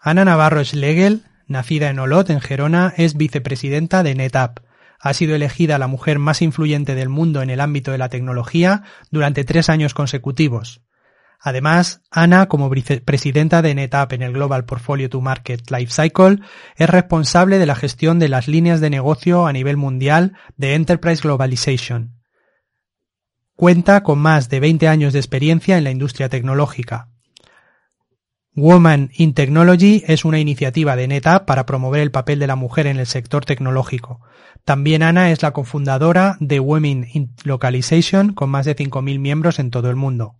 Ana Navarro Schlegel, nacida en Olot, en Gerona, es vicepresidenta de NetApp. Ha sido elegida la mujer más influyente del mundo en el ámbito de la tecnología durante tres años consecutivos. Además, Ana, como vicepresidenta de NetApp en el Global Portfolio to Market Lifecycle, es responsable de la gestión de las líneas de negocio a nivel mundial de Enterprise Globalization. Cuenta con más de 20 años de experiencia en la industria tecnológica. Woman in Technology es una iniciativa de NetApp para promover el papel de la mujer en el sector tecnológico. También Ana es la cofundadora de Women in Localization con más de 5.000 miembros en todo el mundo.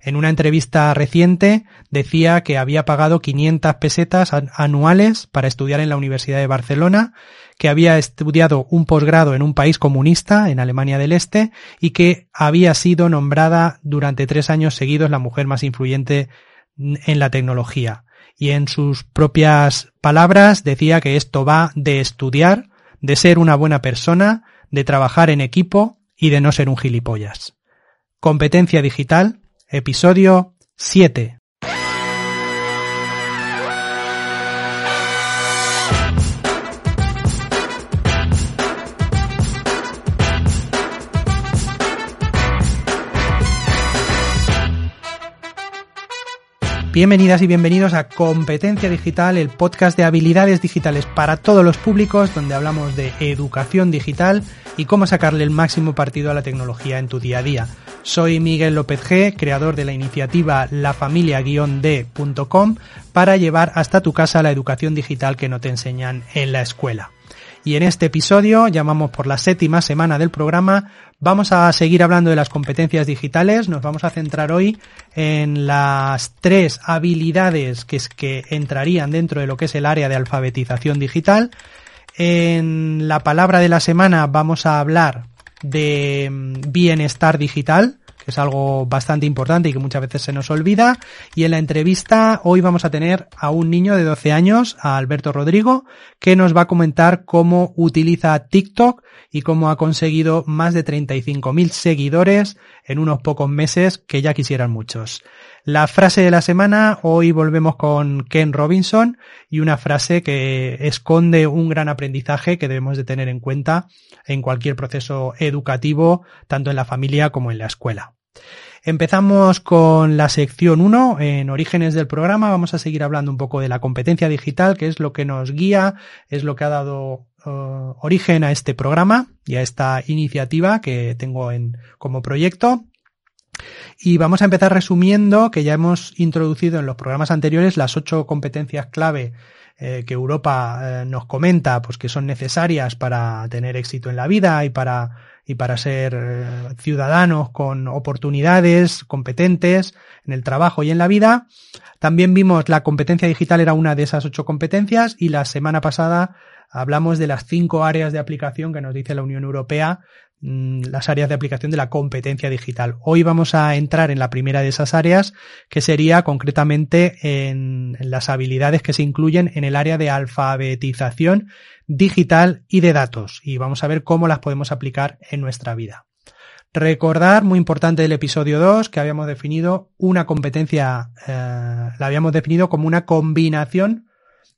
En una entrevista reciente decía que había pagado 500 pesetas anuales para estudiar en la Universidad de Barcelona, que había estudiado un posgrado en un país comunista, en Alemania del Este, y que había sido nombrada durante tres años seguidos la mujer más influyente en la tecnología. Y en sus propias palabras decía que esto va de estudiar, de ser una buena persona, de trabajar en equipo y de no ser un gilipollas. Competencia digital, episodio 7. Bienvenidas y bienvenidos a Competencia Digital, el podcast de habilidades digitales para todos los públicos, donde hablamos de educación digital y cómo sacarle el máximo partido a la tecnología en tu día a día. Soy Miguel López G, creador de la iniciativa lafamilia-d.com para llevar hasta tu casa la educación digital que no te enseñan en la escuela. Y en este episodio, llamamos por la séptima semana del programa, vamos a seguir hablando de las competencias digitales. Nos vamos a centrar hoy en las tres habilidades que, es, que entrarían dentro de lo que es el área de alfabetización digital. En la palabra de la semana vamos a hablar de mm, bienestar digital es algo bastante importante y que muchas veces se nos olvida. Y en la entrevista hoy vamos a tener a un niño de 12 años, a Alberto Rodrigo, que nos va a comentar cómo utiliza TikTok y cómo ha conseguido más de 35.000 seguidores en unos pocos meses que ya quisieran muchos. La frase de la semana, hoy volvemos con Ken Robinson y una frase que esconde un gran aprendizaje que debemos de tener en cuenta en cualquier proceso educativo, tanto en la familia como en la escuela. Empezamos con la sección 1. En orígenes del programa vamos a seguir hablando un poco de la competencia digital, que es lo que nos guía, es lo que ha dado uh, origen a este programa y a esta iniciativa que tengo en, como proyecto. Y vamos a empezar resumiendo que ya hemos introducido en los programas anteriores las ocho competencias clave eh, que Europa eh, nos comenta, pues que son necesarias para tener éxito en la vida y para y para ser eh, ciudadanos con oportunidades competentes en el trabajo y en la vida. También vimos la competencia digital era una de esas ocho competencias y la semana pasada hablamos de las cinco áreas de aplicación que nos dice la Unión Europea las áreas de aplicación de la competencia digital. Hoy vamos a entrar en la primera de esas áreas, que sería concretamente en las habilidades que se incluyen en el área de alfabetización digital y de datos. Y vamos a ver cómo las podemos aplicar en nuestra vida. Recordar, muy importante del episodio 2, que habíamos definido una competencia, eh, la habíamos definido como una combinación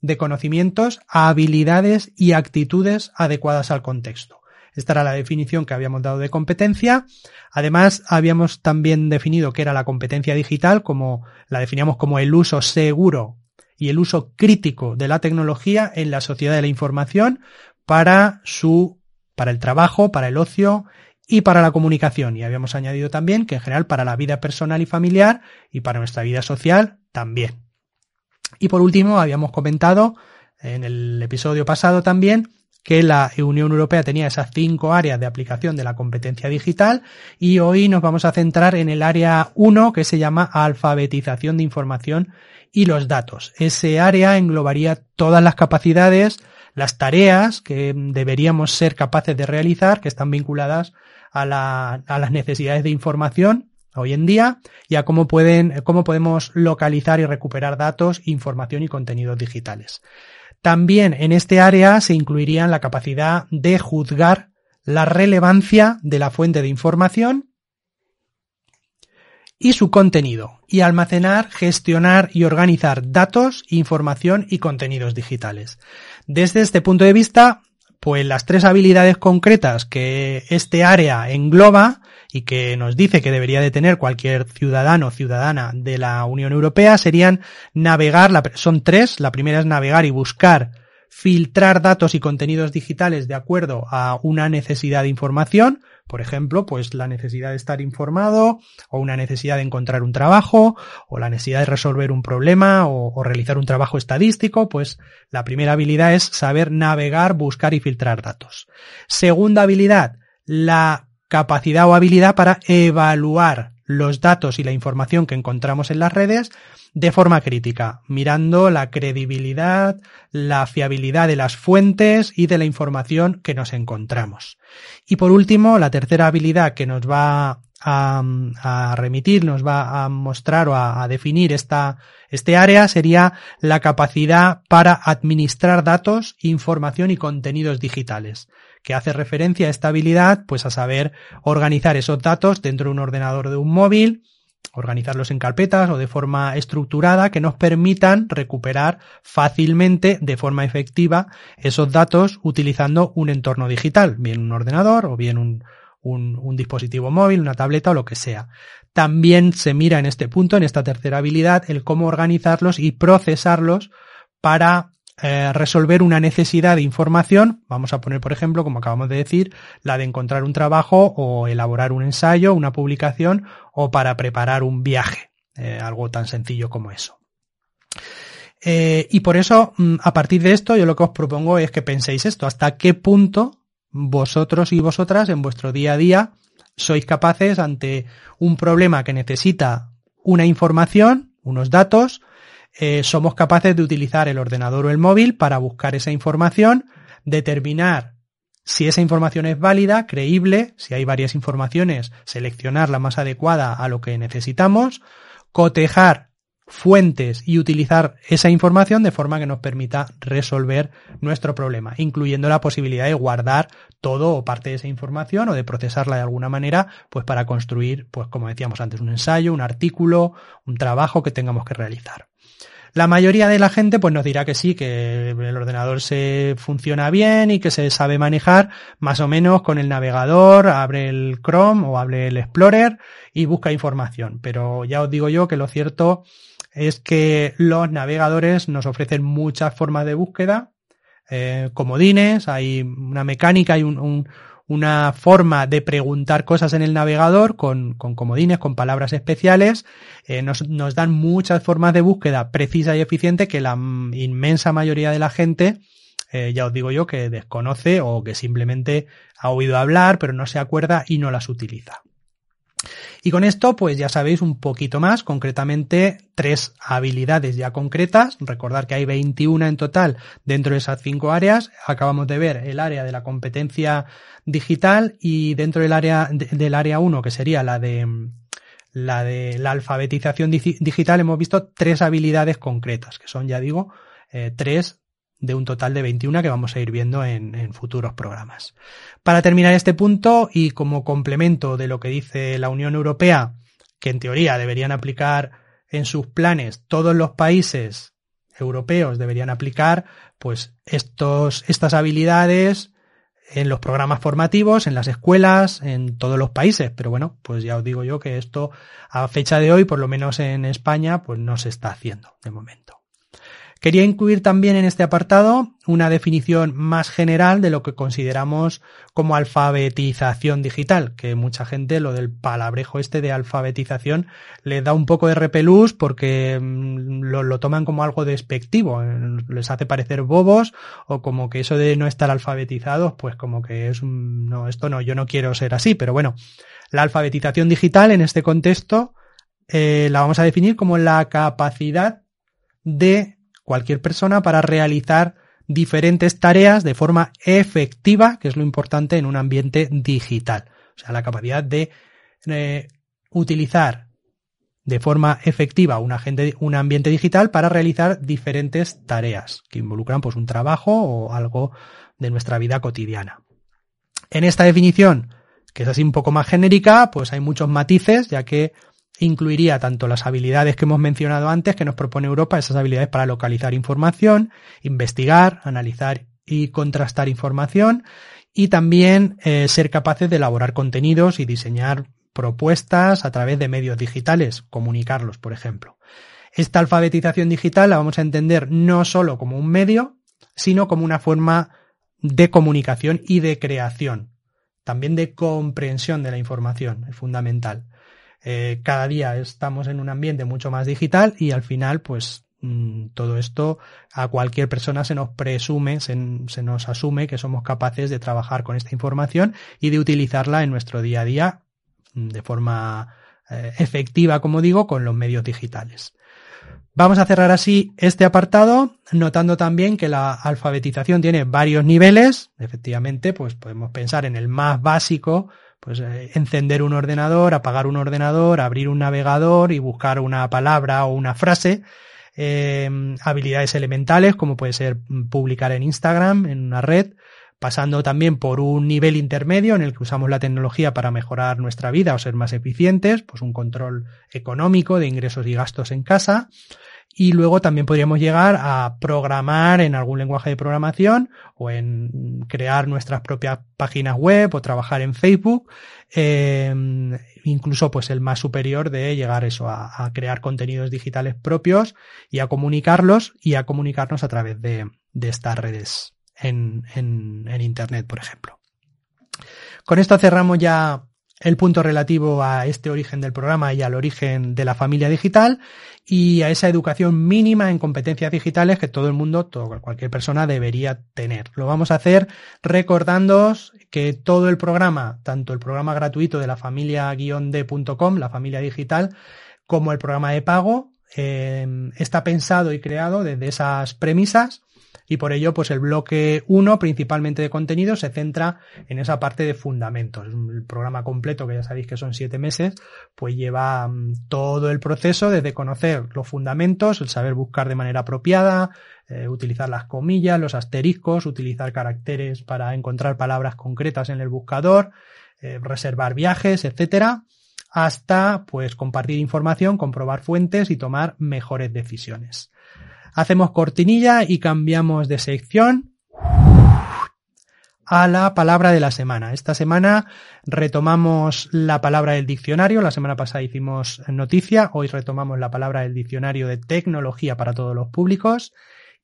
de conocimientos, habilidades y actitudes adecuadas al contexto. Esta era la definición que habíamos dado de competencia. Además, habíamos también definido que era la competencia digital, como la definíamos como el uso seguro y el uso crítico de la tecnología en la sociedad de la información para su, para el trabajo, para el ocio y para la comunicación. Y habíamos añadido también que en general para la vida personal y familiar y para nuestra vida social también. Y por último, habíamos comentado en el episodio pasado también que la Unión Europea tenía esas cinco áreas de aplicación de la competencia digital y hoy nos vamos a centrar en el área 1 que se llama alfabetización de información y los datos. Ese área englobaría todas las capacidades, las tareas que deberíamos ser capaces de realizar que están vinculadas a, la, a las necesidades de información hoy en día y a cómo pueden, cómo podemos localizar y recuperar datos, información y contenidos digitales. También en este área se incluirían la capacidad de juzgar la relevancia de la fuente de información y su contenido, y almacenar, gestionar y organizar datos, información y contenidos digitales. Desde este punto de vista, pues las tres habilidades concretas que este área engloba y que nos dice que debería de tener cualquier ciudadano o ciudadana de la Unión Europea serían navegar, son tres, la primera es navegar y buscar filtrar datos y contenidos digitales de acuerdo a una necesidad de información, por ejemplo, pues la necesidad de estar informado, o una necesidad de encontrar un trabajo, o la necesidad de resolver un problema, o, o, realizar un trabajo estadístico, pues la primera habilidad es saber navegar, buscar y filtrar datos. Segunda habilidad, la capacidad o habilidad para evaluar los datos y la información que encontramos en las redes de forma crítica, mirando la credibilidad, la fiabilidad de las fuentes y de la información que nos encontramos. Y por último, la tercera habilidad que nos va a, remitir, nos va a mostrar o a, a definir esta, este área sería la capacidad para administrar datos, información y contenidos digitales que hace referencia a esta habilidad, pues a saber organizar esos datos dentro de un ordenador de un móvil, organizarlos en carpetas o de forma estructurada que nos permitan recuperar fácilmente, de forma efectiva, esos datos utilizando un entorno digital, bien un ordenador o bien un, un, un, dispositivo móvil, una tableta o lo que sea. También se mira en este punto, en esta tercera habilidad, el cómo organizarlos y procesarlos para eh, resolver una necesidad de información, vamos a poner por ejemplo, como acabamos de decir, la de encontrar un trabajo o elaborar un ensayo, una publicación o para preparar un viaje, eh, algo tan sencillo como eso. Eh, y por eso, mm, a partir de esto, yo lo que os propongo es que penséis esto, hasta qué punto vosotros y vosotras en vuestro día a día sois capaces ante un problema que necesita una información, unos datos, eh, somos capaces de utilizar el ordenador o el móvil para buscar esa información, determinar si esa información es válida, creíble, si hay varias informaciones, seleccionar la más adecuada a lo que necesitamos, cotejar fuentes y utilizar esa información de forma que nos permita resolver nuestro problema, incluyendo la posibilidad de guardar todo o parte de esa información o de procesarla de alguna manera, pues para construir, pues como decíamos antes, un ensayo, un artículo, un trabajo que tengamos que realizar. La mayoría de la gente pues nos dirá que sí, que el ordenador se funciona bien y que se sabe manejar más o menos con el navegador, abre el Chrome o abre el Explorer y busca información. Pero ya os digo yo que lo cierto es que los navegadores nos ofrecen muchas formas de búsqueda, eh, comodines, hay una mecánica, hay un, un una forma de preguntar cosas en el navegador con, con comodines, con palabras especiales, eh, nos, nos, dan muchas formas de búsqueda precisa y eficiente que la inmensa mayoría de la gente, eh, ya os digo yo, que desconoce o que simplemente ha oído hablar pero no se acuerda y no las utiliza. Y con esto, pues ya sabéis un poquito más, concretamente tres habilidades ya concretas. Recordar que hay 21 en total dentro de esas cinco áreas. Acabamos de ver el área de la competencia digital y dentro del área del área 1, que sería la de la de la alfabetización digital, hemos visto tres habilidades concretas, que son, ya digo, eh, tres de un total de 21 que vamos a ir viendo en, en, futuros programas. Para terminar este punto y como complemento de lo que dice la Unión Europea, que en teoría deberían aplicar en sus planes todos los países europeos deberían aplicar pues estos, estas habilidades en los programas formativos, en las escuelas, en todos los países. Pero bueno, pues ya os digo yo que esto a fecha de hoy, por lo menos en España, pues no se está haciendo de momento. Quería incluir también en este apartado una definición más general de lo que consideramos como alfabetización digital, que mucha gente lo del palabrejo este de alfabetización le da un poco de repelús porque mm, lo, toman como algo despectivo, les hace parecer bobos o como que eso de no estar alfabetizados, pues como que es un, no, esto no, yo no quiero ser así, pero bueno, la alfabetización digital en este contexto eh, la vamos a definir como la capacidad de cualquier persona para realizar diferentes tareas de forma efectiva, que es lo importante en un ambiente digital. O sea, la capacidad de eh, utilizar de forma efectiva un, agente, un ambiente digital para realizar diferentes tareas que involucran pues un trabajo o algo de nuestra vida cotidiana. En esta definición, que es así un poco más genérica, pues hay muchos matices, ya que incluiría tanto las habilidades que hemos mencionado antes que nos propone Europa, esas habilidades para localizar información, investigar, analizar y contrastar información y también eh, ser capaces de elaborar contenidos y diseñar propuestas a través de medios digitales, comunicarlos, por ejemplo. Esta alfabetización digital la vamos a entender no solo como un medio, sino como una forma de comunicación y de creación, también de comprensión de la información, es fundamental. Eh, cada día estamos en un ambiente mucho más digital y al final, pues mm, todo esto a cualquier persona se nos presume, se, nos asume que somos capaces de trabajar con esta información y de utilizarla en nuestro día a día mm, de forma eh, efectiva, como digo, con los medios digitales. Vamos a cerrar así este apartado, notando también que la alfabetización tiene varios niveles. Efectivamente, pues podemos pensar en el más básico, pues eh, encender un ordenador, apagar un ordenador, abrir un navegador y buscar una palabra o una frase. Em, habilidades elementales, como puede ser publicar en Instagram, en una red, pasando también por un nivel intermedio en el que usamos la tecnología para mejorar nuestra vida o ser más eficientes, pues un control económico de ingresos y gastos en casa, y luego también podríamos llegar a programar en algún lenguaje de programación o en crear nuestras propias páginas web o trabajar en Facebook. Eh, incluso pues el más superior de llegar eso a, crear contenidos digitales propios y a comunicarlos y a comunicarnos a través de, estas redes en Internet, por ejemplo. Con esto cerramos ya el punto relativo a este origen del programa y al origen de la familia digital y a esa educación mínima en competencias digitales que todo el mundo, todo, cualquier persona debería tener. Lo vamos a hacer recordándoos que todo el programa, tanto el programa gratuito de la familia-d.com, la familia digital, como el programa de pago, eh, está pensado y creado desde esas premisas y por ello pues el bloque 1 principalmente de contenido se centra en esa parte de fundamentos. El programa completo que ya sabéis que son siete meses pues lleva mm, todo el proceso desde conocer los fundamentos, el saber buscar de manera apropiada, eh, utilizar las comillas, los asteriscos, utilizar caracteres para encontrar palabras concretas en el buscador, eh, reservar viajes, etcétera hasta pues compartir información, comprobar fuentes y tomar mejores decisiones. Hacemos cortinilla y cambiamos de sección a la palabra de la semana. Esta semana retomamos la palabra del diccionario. La semana pasada hicimos noticia. Hoy retomamos la palabra del diccionario de tecnología para todos los públicos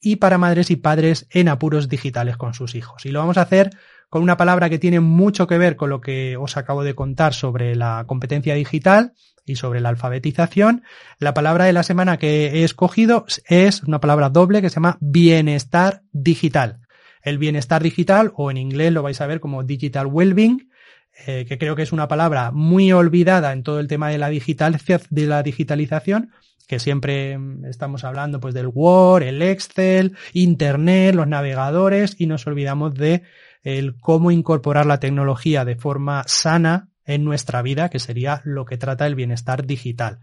y para madres y padres en apuros digitales con sus hijos. Y lo vamos a hacer con una palabra que tiene mucho que ver con lo que os acabo de contar sobre la competencia digital y sobre la alfabetización. La palabra de la semana que he escogido es una palabra doble que se llama bienestar digital. El bienestar digital, o en inglés lo vais a ver como digital well-being, eh, que creo que es una palabra muy olvidada en todo el tema de la, digital, de la digitalización, que siempre estamos hablando pues del Word, el Excel, Internet, los navegadores y nos olvidamos de el cómo incorporar la tecnología de forma sana en nuestra vida, que sería lo que trata el bienestar digital.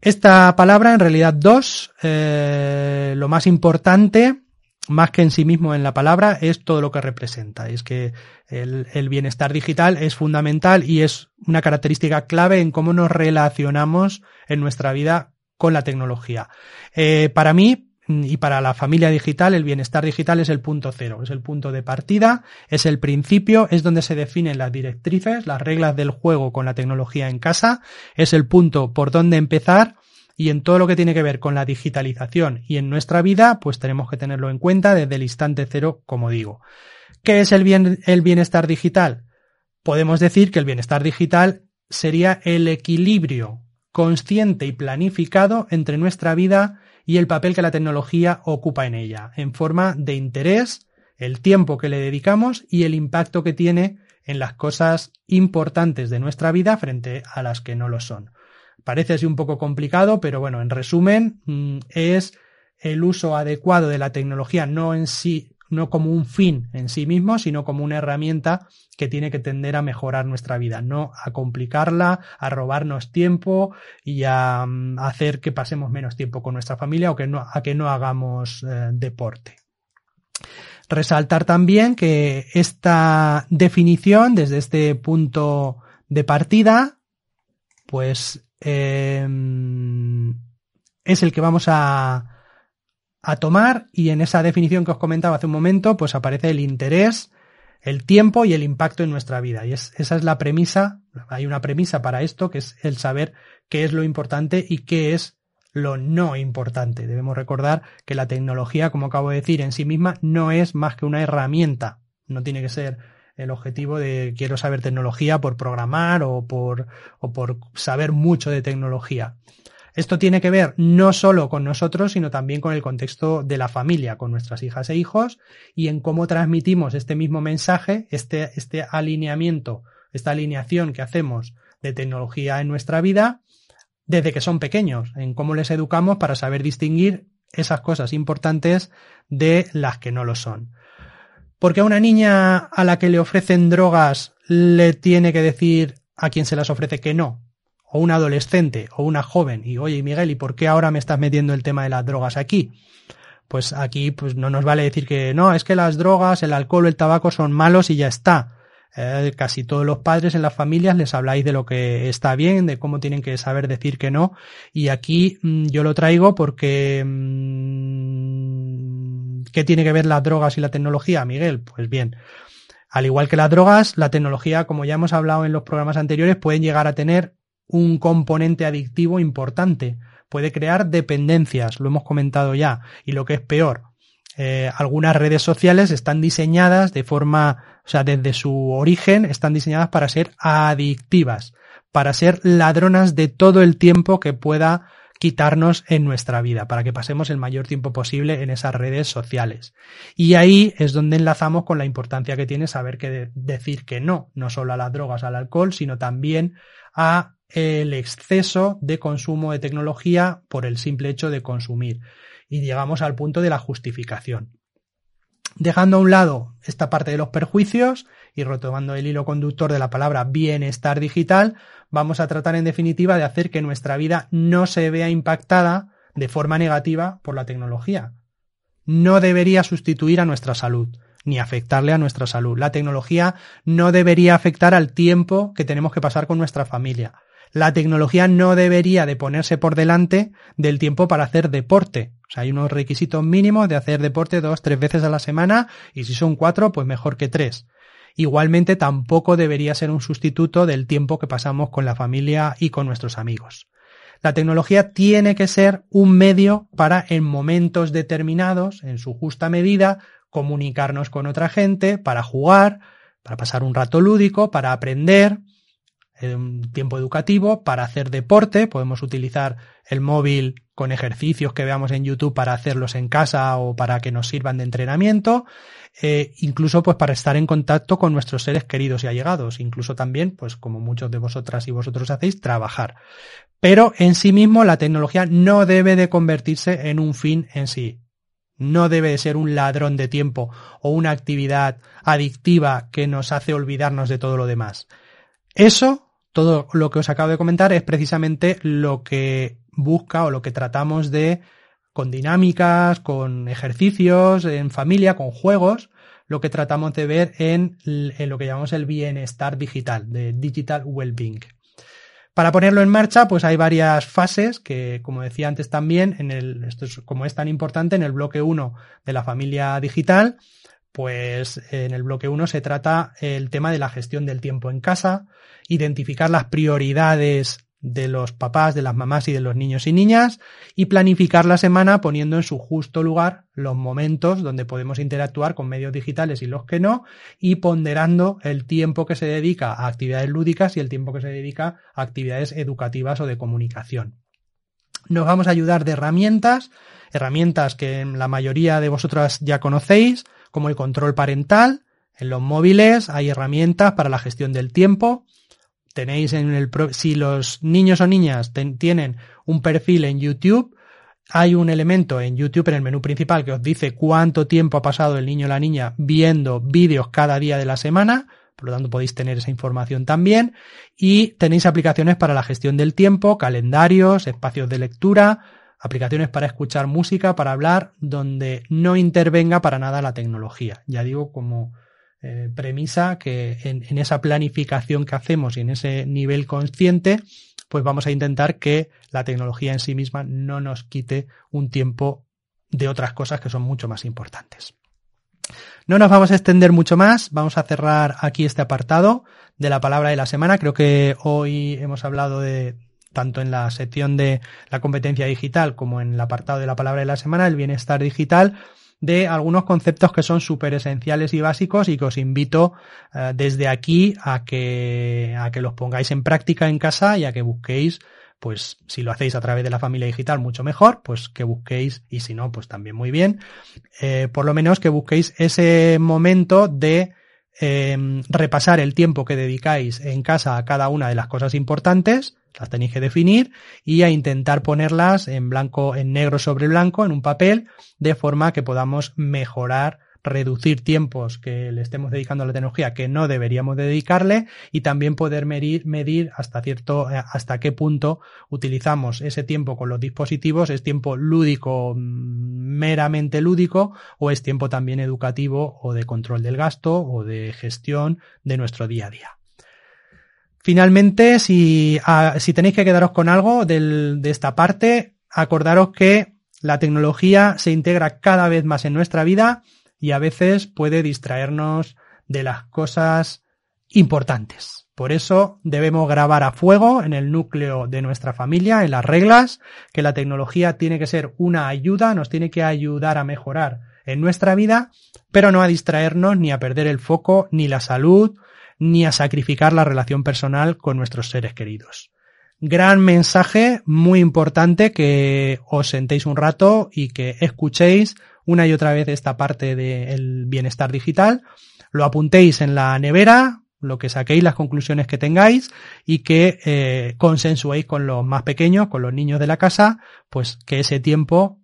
Esta palabra, en realidad dos, eh, lo más importante, más que en sí mismo en la palabra, es todo lo que representa. Es que el, bienestar digital es fundamental y es una característica clave en cómo nos relacionamos en nuestra vida con la tecnología. Eh, para mí, y para la familia digital el bienestar digital es el punto cero, es el punto de partida, es el principio, es donde se definen las directrices, las reglas del juego con la tecnología en casa, es el punto por donde empezar y en todo lo que tiene que ver con la digitalización y en nuestra vida, pues tenemos que tenerlo en cuenta desde el instante cero, como digo. ¿Qué es el, bien, el bienestar digital? Podemos decir que el bienestar digital sería el equilibrio consciente y planificado entre nuestra vida y el papel que la tecnología ocupa en ella, en forma de interés, el tiempo que le dedicamos y el impacto que tiene en las cosas importantes de nuestra vida frente a las que no lo son. Parece así un poco complicado, pero bueno, en resumen, mm, es el uso adecuado de la tecnología no en sí no como un fin en sí mismo, sino como una herramienta que tiene que tender a mejorar nuestra vida, no a complicarla, a robarnos tiempo y a, mm, hacer que pasemos menos tiempo con nuestra familia o que no, a que no hagamos eh, deporte. Resaltar también que esta definición, desde este punto de partida, pues em, es el que vamos a, a tomar y en esa definición que os comentaba hace un momento, pues aparece el interés, el tiempo y el impacto en nuestra vida. Y es, esa es la premisa, hay una premisa para esto, que es el saber qué es lo importante y qué es lo no importante. Debemos recordar que la tecnología, como acabo de decir, en sí misma no es más que una herramienta. No tiene que ser el objetivo de quiero saber tecnología por programar o por, o por saber mucho de tecnología. Esto tiene que ver no solo con nosotros, sino también con el contexto de la familia, con nuestras hijas e hijos, y en cómo transmitimos este mismo mensaje, este, este alineamiento, esta alineación que hacemos de tecnología en nuestra vida desde que son pequeños, en cómo les educamos para saber distinguir esas cosas importantes de las que no lo son. Porque a una niña a la que le ofrecen drogas le tiene que decir a quien se las ofrece que no, o un adolescente o una joven y oye Miguel, ¿y por qué ahora me estás metiendo el tema de las drogas aquí? Pues aquí pues no nos vale decir que no, es que las drogas, el alcohol el tabaco son malos y ya está. Eh, casi todos los padres en las familias les habláis de lo que está bien, de cómo tienen que saber decir que no. Y aquí mm, yo lo traigo porque mm, ¿qué tiene que ver las drogas y la tecnología, Miguel? Pues bien, al igual que las drogas, la tecnología, como ya hemos hablado en los programas anteriores, pueden llegar a tener un componente adictivo importante. Puede crear dependencias, lo hemos comentado ya. Y lo que es peor, eh, algunas redes sociales están diseñadas de forma, o sea, desde su origen, están diseñadas para ser adictivas, para ser ladronas de todo el tiempo que pueda quitarnos en nuestra vida, para que pasemos el mayor tiempo posible en esas redes sociales. Y ahí es donde enlazamos con la importancia que tiene saber que decir que no, no solo a las drogas, al alcohol, sino también a el exceso de consumo de tecnología por el simple hecho de consumir. Y llegamos al punto de la justificación. Dejando a un lado esta parte de los perjuicios y retomando el hilo conductor de la palabra bienestar digital, vamos a tratar en definitiva de hacer que nuestra vida no se vea impactada de forma negativa por la tecnología. No debería sustituir a nuestra salud ni afectarle a nuestra salud. La tecnología no debería afectar al tiempo que tenemos que pasar con nuestra familia la tecnología no debería de ponerse por delante del tiempo para hacer deporte. O sea, hay unos requisitos mínimos de hacer deporte dos, tres veces a la semana y si son cuatro, pues mejor que tres. Igualmente tampoco debería ser un sustituto del tiempo que pasamos con la familia y con nuestros amigos. La tecnología tiene que ser un medio para en momentos determinados, en su justa medida, comunicarnos con otra gente, para jugar, para pasar un rato lúdico, para aprender, un tiempo educativo, para hacer deporte, podemos utilizar el móvil con ejercicios que veamos en YouTube para hacerlos en casa o para que nos sirvan de entrenamiento, eh, incluso pues para estar en contacto con nuestros seres queridos y allegados, incluso también, pues como muchos de vosotras y vosotros hacéis, trabajar. Pero en sí mismo la tecnología no debe de convertirse en un fin en sí. No debe de ser un ladrón de tiempo o una actividad adictiva que nos hace olvidarnos de todo lo demás. Eso todo lo que os acabo de comentar es precisamente lo que busca o lo que tratamos de con dinámicas, con ejercicios, en familia, con juegos, lo que tratamos de ver en, lo que llamamos el bienestar digital, de digital well-being. Para ponerlo en marcha, pues hay varias fases que, como decía antes también, en el, esto es, como es tan importante, en el bloque 1 de la familia digital, pues en el bloque 1 se trata el tema de la gestión del tiempo en casa, identificar las prioridades de los papás, de las mamás y de los niños y niñas y planificar la semana poniendo en su justo lugar los momentos donde podemos interactuar con medios digitales y los que no y ponderando el tiempo que se dedica a actividades lúdicas y el tiempo que se dedica a actividades educativas o de comunicación. Nos vamos a ayudar de herramientas, herramientas que la mayoría de vosotras ya conocéis, como el control parental. En los móviles hay herramientas para la gestión del tiempo. Tenéis en el, si los niños o niñas tienen un perfil en YouTube, hay un elemento en YouTube en el menú principal que os dice cuánto tiempo ha pasado el niño o la niña viendo vídeos cada día de la semana. Por lo tanto, podéis tener esa información también. Y tenéis aplicaciones para la gestión del tiempo, calendarios, espacios de lectura, aplicaciones para escuchar música, para hablar, donde no intervenga para nada la tecnología. Ya digo, como eh, premisa que en, esa planificación que hacemos y en ese nivel consciente, pues vamos a intentar que la tecnología en sí misma no nos quite un tiempo de otras cosas que son mucho más importantes. No nos vamos a extender mucho más, vamos a cerrar aquí este apartado de la palabra de la semana. Creo que hoy hemos hablado de, tanto en la sección de la competencia digital como en el apartado de la palabra de la semana, el bienestar digital, de algunos conceptos que son súper esenciales y básicos y que os invito eh, desde aquí a que, a que los pongáis en práctica en casa y a que busquéis pues si lo hacéis a través de la familia digital, mucho mejor, pues que busquéis, y si no, pues también muy bien, eh, por lo menos que busquéis ese momento de eh, repasar el tiempo que dedicáis en casa a cada una de las cosas importantes, las tenéis que definir y a intentar ponerlas en blanco, en negro sobre blanco, en un papel, de forma que podamos mejorar reducir tiempos que le estemos dedicando a la tecnología que no deberíamos dedicarle y también poder medir, medir hasta cierto, eh, hasta qué punto utilizamos ese tiempo con los dispositivos, es tiempo lúdico, mm, meramente lúdico, o es tiempo también educativo o de control del gasto o de gestión de nuestro día a día. Finalmente, si, ah, si tenéis que quedaros con algo del, de esta parte, acordaros que la tecnología se integra cada vez más en nuestra vida y a veces puede distraernos de las cosas importantes. Por eso debemos grabar a fuego en el núcleo de nuestra familia, en las reglas, que la tecnología tiene que ser una ayuda, nos tiene que ayudar a mejorar en nuestra vida, pero no a distraernos ni a perder el foco, ni la salud, ni a sacrificar la relación personal con nuestros seres queridos. Gran mensaje, muy importante que os sentéis un rato y que escuchéis una y otra vez esta parte del bienestar digital, lo apuntéis en la nevera, lo que saquéis, las conclusiones que tengáis y que eh, consensuéis con los más pequeños, con los niños de la casa, pues que ese tiempo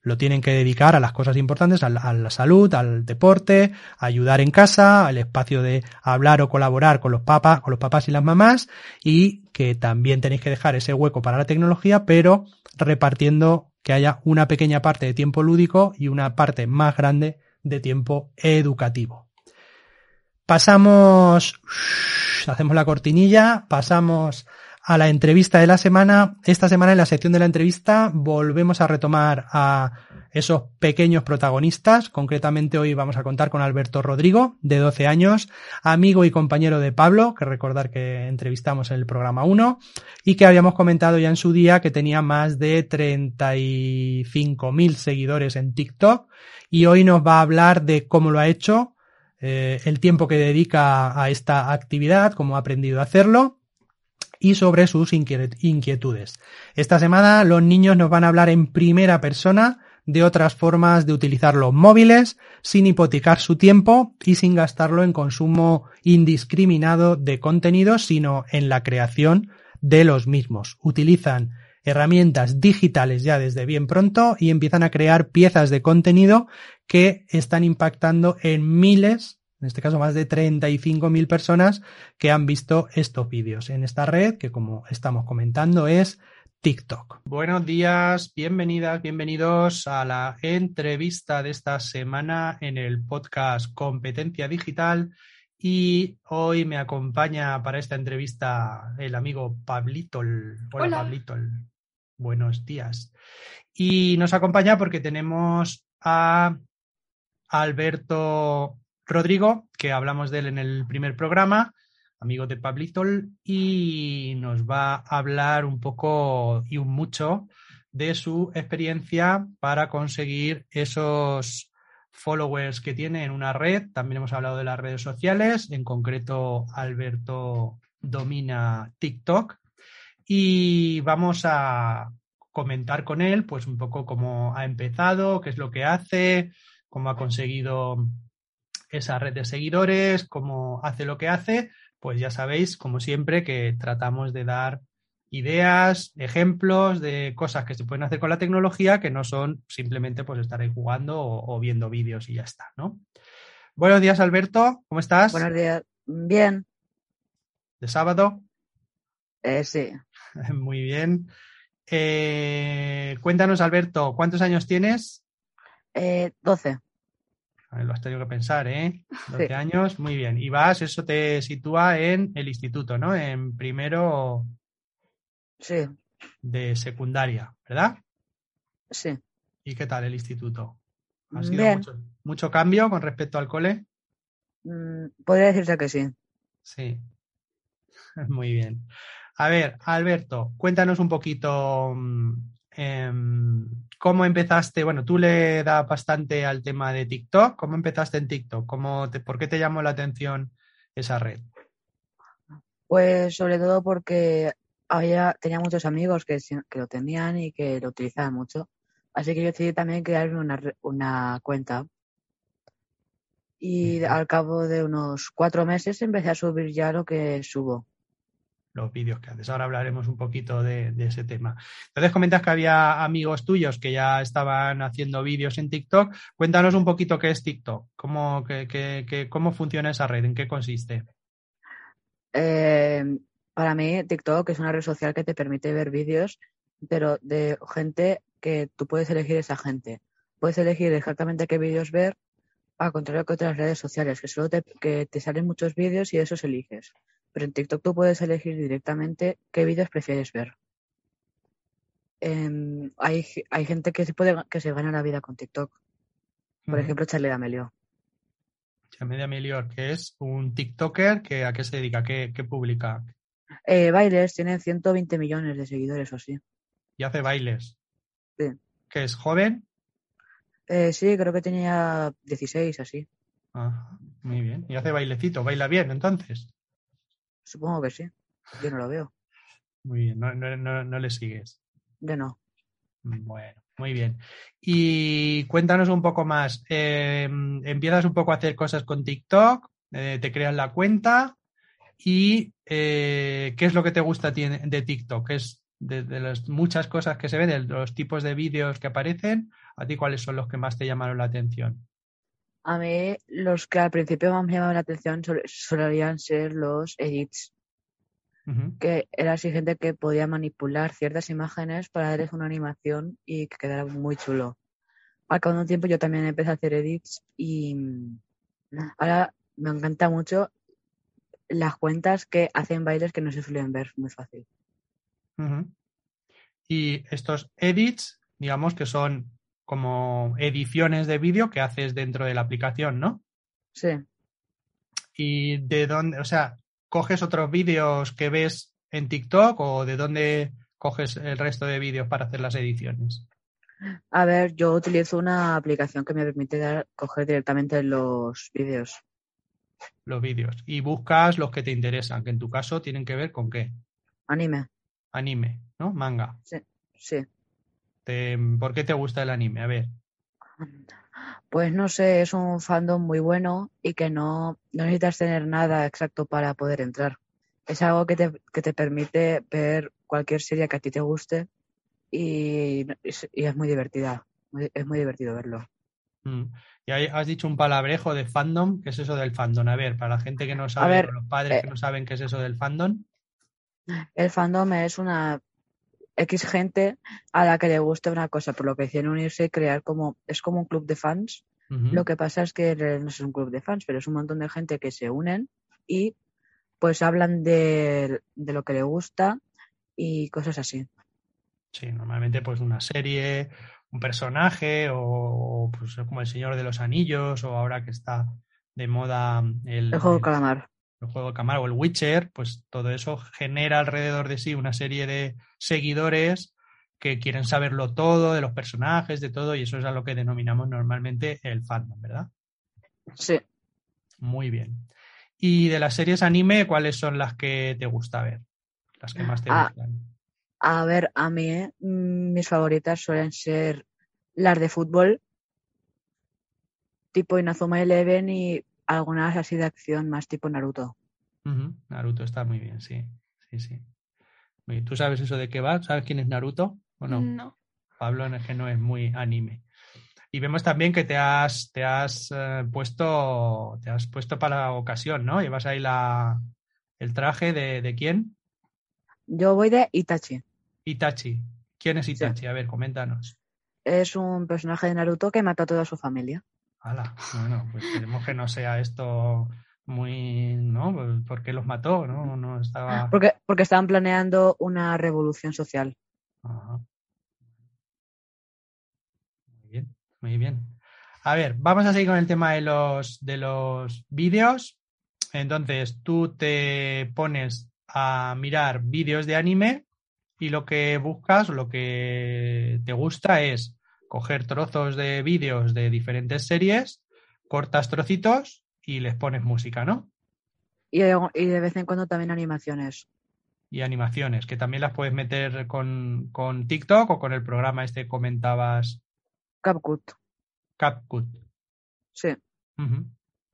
lo tienen que dedicar a las cosas importantes, a la, salud, al deporte, a ayudar en casa, al espacio de hablar o colaborar con los papás, con los papás y las mamás, y que también tenéis que dejar ese hueco para la tecnología, pero repartiendo que haya una pequeña parte de tiempo lúdico y una parte más grande de tiempo educativo. Pasamos, hacemos la cortinilla, pasamos a la entrevista de la semana. Esta semana en la sección de la entrevista volvemos a retomar a esos pequeños protagonistas. Concretamente hoy vamos a contar con Alberto Rodrigo, de 12 años, amigo y compañero de Pablo, que recordar que entrevistamos en el programa 1 y que habíamos comentado ya en su día que tenía más de 35.000 seguidores en TikTok y hoy nos va a hablar de cómo lo ha hecho, eh, el tiempo que dedica a esta actividad, cómo ha aprendido a hacerlo y sobre sus inquietudes. Esta semana los niños nos van a hablar en primera persona de otras formas de utilizar los móviles sin hipotecar su tiempo y sin gastarlo en consumo indiscriminado de contenidos, sino en la creación de los mismos. Utilizan herramientas digitales ya desde bien pronto y empiezan a crear piezas de contenido que están impactando en miles, en este caso más de 35.000 personas que han visto estos vídeos en esta red que como estamos comentando es TikTok. Buenos días, bienvenidas, bienvenidos a la entrevista de esta semana en el podcast Competencia Digital. Y hoy me acompaña para esta entrevista el amigo Pablito. Hola, Pablito. Buenos días. Y nos acompaña porque tenemos a Alberto Rodrigo, que hablamos de él en el primer programa, amigo de Pablito, y nos va a hablar un poco y un mucho de su experiencia para conseguir esos followers que tiene en una red. También hemos hablado de las redes sociales, en concreto Alberto domina TikTok y vamos a comentar con él pues un poco cómo ha empezado, qué es lo que hace, cómo ha conseguido esa red de seguidores, cómo hace lo que hace, pues ya sabéis, como siempre, que tratamos de dar ideas, ejemplos de cosas que se pueden hacer con la tecnología que no son simplemente pues estar ahí jugando o, viendo vídeos y ya está, ¿no? Buenos días, Alberto, ¿cómo estás? Buenos días, bien. ¿De sábado? Eh, sí. Muy bien. Eh, cuéntanos, Alberto, ¿cuántos años tienes? Eh, 12 lo has tenido que pensar, ¿eh? 12 años, muy bien. Y vas, eso te sitúa en el instituto, ¿no? En primero. Sí, de secundaria, ¿verdad? sí. ¿Y qué tal el instituto? ¿Ha sido Bien. mucho, mucho cambio con respecto al cole? Mm, Podría decirse que sí. Sí. Muy bien. A ver, Alberto, cuéntanos un poquito mm, em, cómo empezaste. Bueno, tú le das bastante al tema de TikTok. ¿Cómo empezaste en TikTok? ¿Cómo te- ¿Por qué te llamó la atención esa red? Pues sobre todo porque había, tenía muchos amigos que, que lo tenían y que lo utilizaban mucho. Así que yo decidí también crearme una, una cuenta. Y al cabo de unos cuatro meses empecé a subir ya lo que subo. Los vídeos que haces. Ahora hablaremos un poquito de, ese tema. Entonces comentas que había amigos tuyos que ya estaban haciendo vídeos en TikTok. Cuéntanos un poquito qué es TikTok, cómo, funciona esa red, en qué consiste. Eh, para mí, TikTok es una red social que te permite ver vídeos, pero de gente que tú puedes elegir esa gente. Puedes elegir exactamente qué vídeos ver, al contrario que otras redes sociales, que solo te, que te salen muchos vídeos y esos eliges. Pero en TikTok tú puedes elegir directamente qué vídeos prefieres ver. Em, hay, hay gente que se puede que se gana la vida con TikTok. Por ejemplo, Charlie D'Amelio. Chamedia Melior, que es un TikToker que a qué se dedica, qué, qué publica Eh, Bailes tiene 120 millones de seguidores o así. y hace bailes. Sí. Que es joven. Eh, sí, creo que tenía 16 así. Ah, muy bien. Y hace bailecito, baila bien, entonces. Supongo que sí. Yo no lo veo. Muy bien, no, no, no, no le sigues. Yo no. Bueno, muy bien. Y cuéntanos un poco más. eh, empiezas un poco a hacer cosas con TikTok, eh, te creas la cuenta y eh, ¿qué es lo que te gusta de TikTok? Es de, de las muchas cosas que se ven, de los tipos de vídeos que aparecen, ¿a ti cuáles son los que más te llamaron la atención? A mí los que al principio más me llamaban la atención sol- solían ser los edits, que era así gente que podía manipular ciertas imágenes para darles una animación y que quedara muy chulo. Al cabo de un tiempo yo también empecé a hacer edits y mm, ahora me encanta mucho las cuentas que hacen bailes que no se suelen ver muy fácil. Y estos edits, digamos que son como ediciones de vídeo que haces dentro de la aplicación, ¿no? Sí. ¿Y de dónde, o sea, coges otros vídeos que ves en TikTok o de dónde coges el resto de vídeos para hacer las ediciones? A ver, yo utilizo una aplicación que me permite dar, coger directamente los vídeos. Los vídeos. Y buscas los que te interesan, que en tu caso tienen que ver con qué? Anime. Anime, ¿no? Manga. Sí. Te- ¿Por qué te gusta el anime? A ver. Pues no sé, es un fandom muy bueno y que no, no necesitas tener nada exacto para poder entrar. Es algo que te, que te permite ver cualquier serie que a ti te guste y, es- y es muy divertida. Es muy divertido verlo. Mm. Y ahí has dicho un palabrejo de fandom. ¿Qué es eso del fandom? A ver, para la gente que no sabe, ver, o los padres eh, que no saben qué es eso del fandom. El fandom es una X gente a la que le gusta una cosa, por lo que deciden unirse y crear como, es como un club de fans. Lo que pasa es que no es un club de fans, pero es un montón de gente que se unen y pues hablan de, de lo que le gusta y cosas así. Sí, normalmente pues una serie, un personaje o, pues como el Señor de los Anillos o ahora que está de moda el, El juego el- de calamar. El juego de cámara o el Witcher, pues todo eso genera alrededor de sí una serie de seguidores que quieren saberlo todo de los personajes, de todo, y eso es a lo que denominamos normalmente el fandom, ¿verdad? Sí. Muy bien. Y de las series anime, ¿cuáles son las que te gusta ver? Las que más te Ah. gustan. A ver, a mí mm, mis favoritas suelen ser las de fútbol, tipo Inazuma Eleven y algunas así de acción más tipo Naruto. Naruto está muy bien, sí. Sí, sí. ¿Tú sabes eso de qué va? ¿Sabes quién es Naruto? ¿O no? No. Pablo es que no es muy anime. Y vemos también que te has, te has eh, puesto, te has puesto para la ocasión, ¿no? Llevas ahí la, el traje de, de quién? Yo voy de Itachi. Itachi. ¿Quién es Itachi? A ver, coméntanos. Es un personaje de Naruto que mata a toda su familia. Bueno, pues esperemos que no sea esto muy, ¿no? Pues, ¿Por qué los mató? ¿No? no estaba... Porque, porque estaban planeando una revolución social. Ajá. Muy bien, muy bien. A ver, vamos a seguir con el tema de los, de los vídeos. Entonces, tú te pones a mirar vídeos de anime y lo que buscas, lo que te gusta es coger trozos de vídeos de diferentes series, cortas trocitos y les pones música, ¿no? Y, y de vez en cuando también animaciones. Y animaciones, que también las puedes meter con, con TikTok o con el programa este que comentabas. CapCut. CapCut. Sí.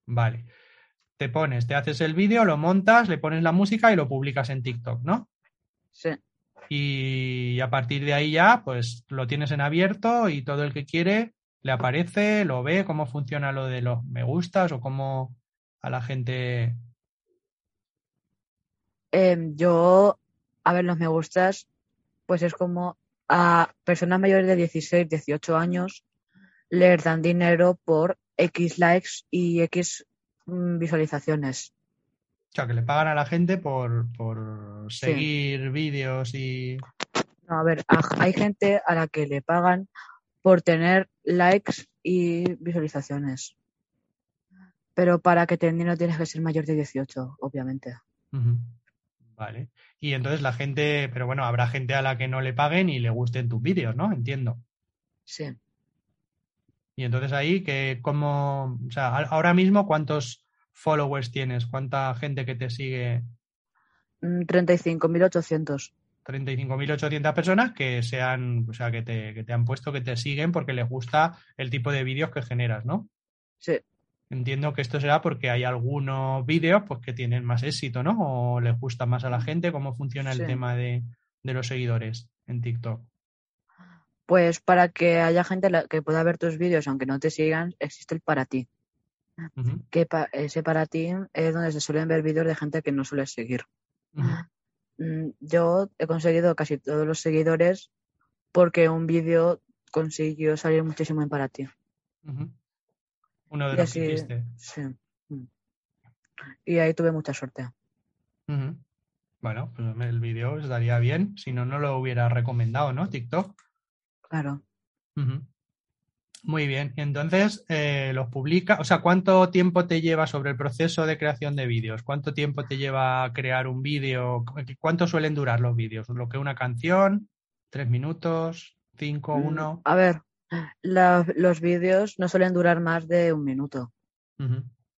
Vale. Te pones, te haces el vídeo, lo montas, le pones la música y lo publicas en TikTok, ¿no? Sí. Y a partir de ahí ya, pues lo tienes en abierto y todo el que quiere le aparece, lo ve, cómo funciona lo de los me gustas o cómo a la gente. Em, yo, a ver, los me gustas, pues es como a personas mayores de 16, 18 años les dan dinero por X likes y X mm, visualizaciones. O sea, que le pagan a la gente por, por Sí. seguir vídeos y. No, a ver, hay gente a la que le pagan por tener likes y visualizaciones. Pero para que te den dinero tienes que ser mayor de 18, obviamente. Vale. Y entonces la gente, pero bueno, habrá gente a la que no le paguen y le gusten tus vídeos, ¿no? Entiendo. Sí. Y entonces ahí, que como, o sea, ahora mismo, ¿cuántos followers tienes? ¿Cuánta gente que te sigue? Mm, 35.800. 35.800 personas que sean, o sea, que te, que te han puesto, que te siguen porque les gusta el tipo de vídeos que generas, ¿no? Sí. Entiendo que esto será porque hay algunos vídeos pues, que tienen más éxito, ¿no? O les gusta más a la gente. ¿Cómo funciona el Sí. tema de, de los seguidores en TikTok? Pues para que haya gente que pueda ver tus vídeos aunque no te sigan, existe el para ti. Que pa- ese para ti es donde se suelen ver vídeos de gente que no sueles seguir. Mm, Yo he conseguido casi todos los seguidores porque un vídeo consiguió salir muchísimo en para ti. Uno de Y los que hiciste. Sí. Mm. Y ahí tuve mucha suerte. Bueno, pues el vídeo estaría bien. Si no, no lo hubiera recomendado, ¿no? TikTok. Claro. Ujú. Muy bien. Entonces eh, los publica. O sea, ¿cuánto tiempo te lleva sobre el proceso de creación de vídeos? ¿Cuánto tiempo te lleva crear un vídeo? ¿Cu- ¿Cuánto suelen durar los vídeos? ¿Lo que una canción? ¿Tres minutos? ¿Cinco? Mm, ¿Uno? A ver, la- los vídeos no suelen durar más de un minuto.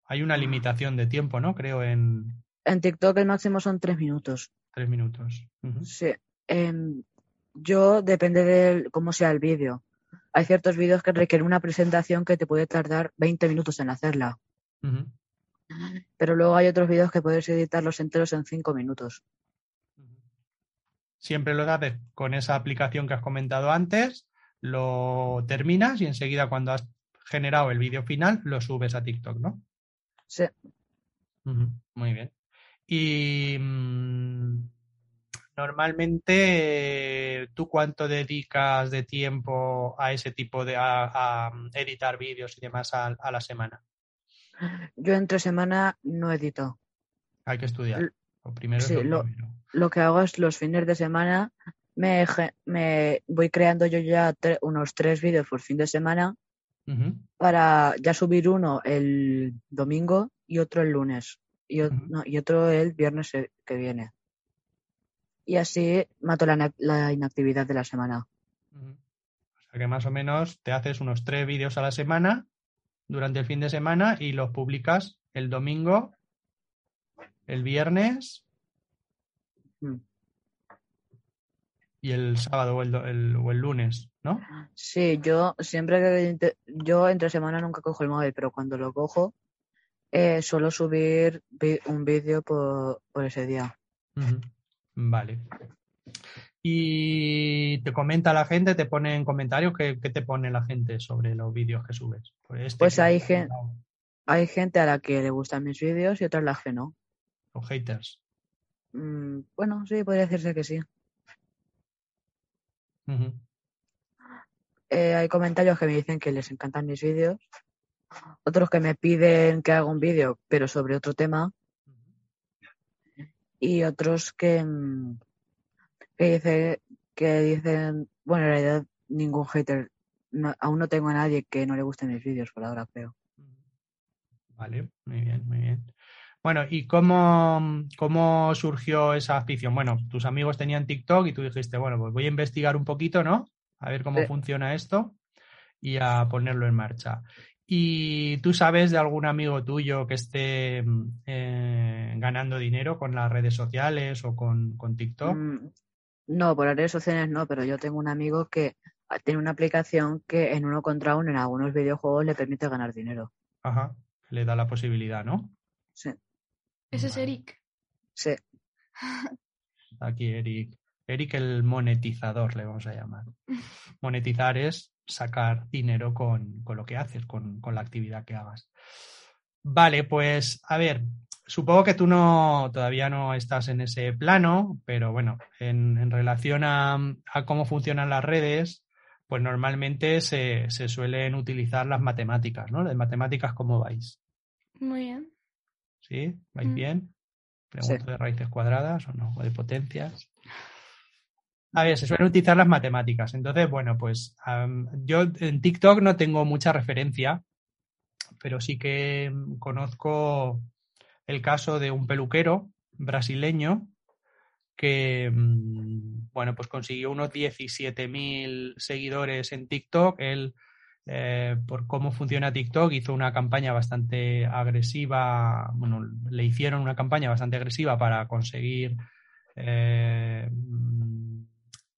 Hay una limitación de tiempo, ¿no? Creo en En TikTok el máximo son tres minutos. tres minutos. Sí. Em, yo depende de cómo sea el vídeo. Hay ciertos vídeos que requieren una presentación que te puede tardar 20 minutos en hacerla. Pero luego hay otros vídeos que puedes editarlos enteros en 5 minutos. Siempre lo haces con esa aplicación que has comentado antes, lo terminas y enseguida cuando has generado el vídeo final lo subes a TikTok, ¿no? Sí. Muy bien. Y mm, normalmente, eh, ¿tú cuánto dedicas de tiempo a ese tipo de, a, a, mm, editar vídeos y demás a, a la semana? Yo entre semana no edito. Hay que estudiar. Lo primero es sí, lo lo- primero. Lo que hago es los fines de semana me, me voy creando yo ya tre- unos tres vídeos por fin de semana para ya subir uno el domingo y otro el lunes no, y otro el viernes eh, que viene. Y así mato la, na- la inactividad de la semana. O sea que más o menos te haces unos tres vídeos a la semana durante el fin de semana y los publicas el domingo, el viernes Mm. y el sábado o el, el- o el lunes, ¿no? Sí, yo siempre que yo entre semana nunca cojo el móvil, pero cuando lo cojo eh, suelo subir un vídeo por, por ese día. Vale. Y te comenta la gente, te pone en comentarios, ¿qué, qué te pone la gente sobre los vídeos que subes? Pues, este Pues que hay has gen- comentado, Hay gente a la que le gustan mis vídeos y otras las que no. Los haters. Mm, bueno, sí, podría decirse que sí. Eh, hay comentarios que me dicen que les encantan mis vídeos otros que me piden que haga un vídeo, pero sobre otro tema, y otros que, mm, que, dice, que dicen, bueno, en realidad ningún hater, aún no tengo a nadie que no le gusten mis vídeos por ahora, creo. Vale, muy bien, muy bien. Bueno, ¿y cómo, cómo surgió esa afición? Bueno, tus amigos tenían TikTok y tú dijiste, bueno, pues voy a investigar un poquito, ¿no? A ver cómo funciona esto y a ponerlo en marcha. ¿Y tú sabes de algún amigo tuyo que esté eh, ganando dinero con las redes sociales o con, con TikTok? Mm, no, por las redes sociales no, pero yo tengo un amigo que tiene una aplicación que en uno contra uno en algunos videojuegos le permite ganar dinero. Ajá, le da la posibilidad, ¿no? Sí. Ese es Eric. Sí. Aquí Eric. Eric el monetizador, le vamos a llamar. Monetizar es sacar dinero con, lo que haces, con, la actividad que hagas. Vale, pues a ver, supongo que tú no todavía no estás en ese plano, pero bueno, en, relación a, cómo funcionan las redes, pues normalmente se, suelen utilizar las matemáticas, ¿no? Las matemáticas, ¿cómo vais? Muy bien. ¿Sí? ¿Vais mm. bien? Pregunto de raíces cuadradas o no, o de potencias. A ver, se suelen utilizar las matemáticas. Entonces, bueno, pues yo en TikTok no tengo mucha referencia, pero sí que conozco el caso de un peluquero brasileño que, mm, bueno, pues consiguió unos 17.000 seguidores en TikTok. Él, eh, por cómo funciona TikTok, hizo una campaña bastante agresiva, bueno, le hicieron una campaña bastante agresiva para conseguir eh,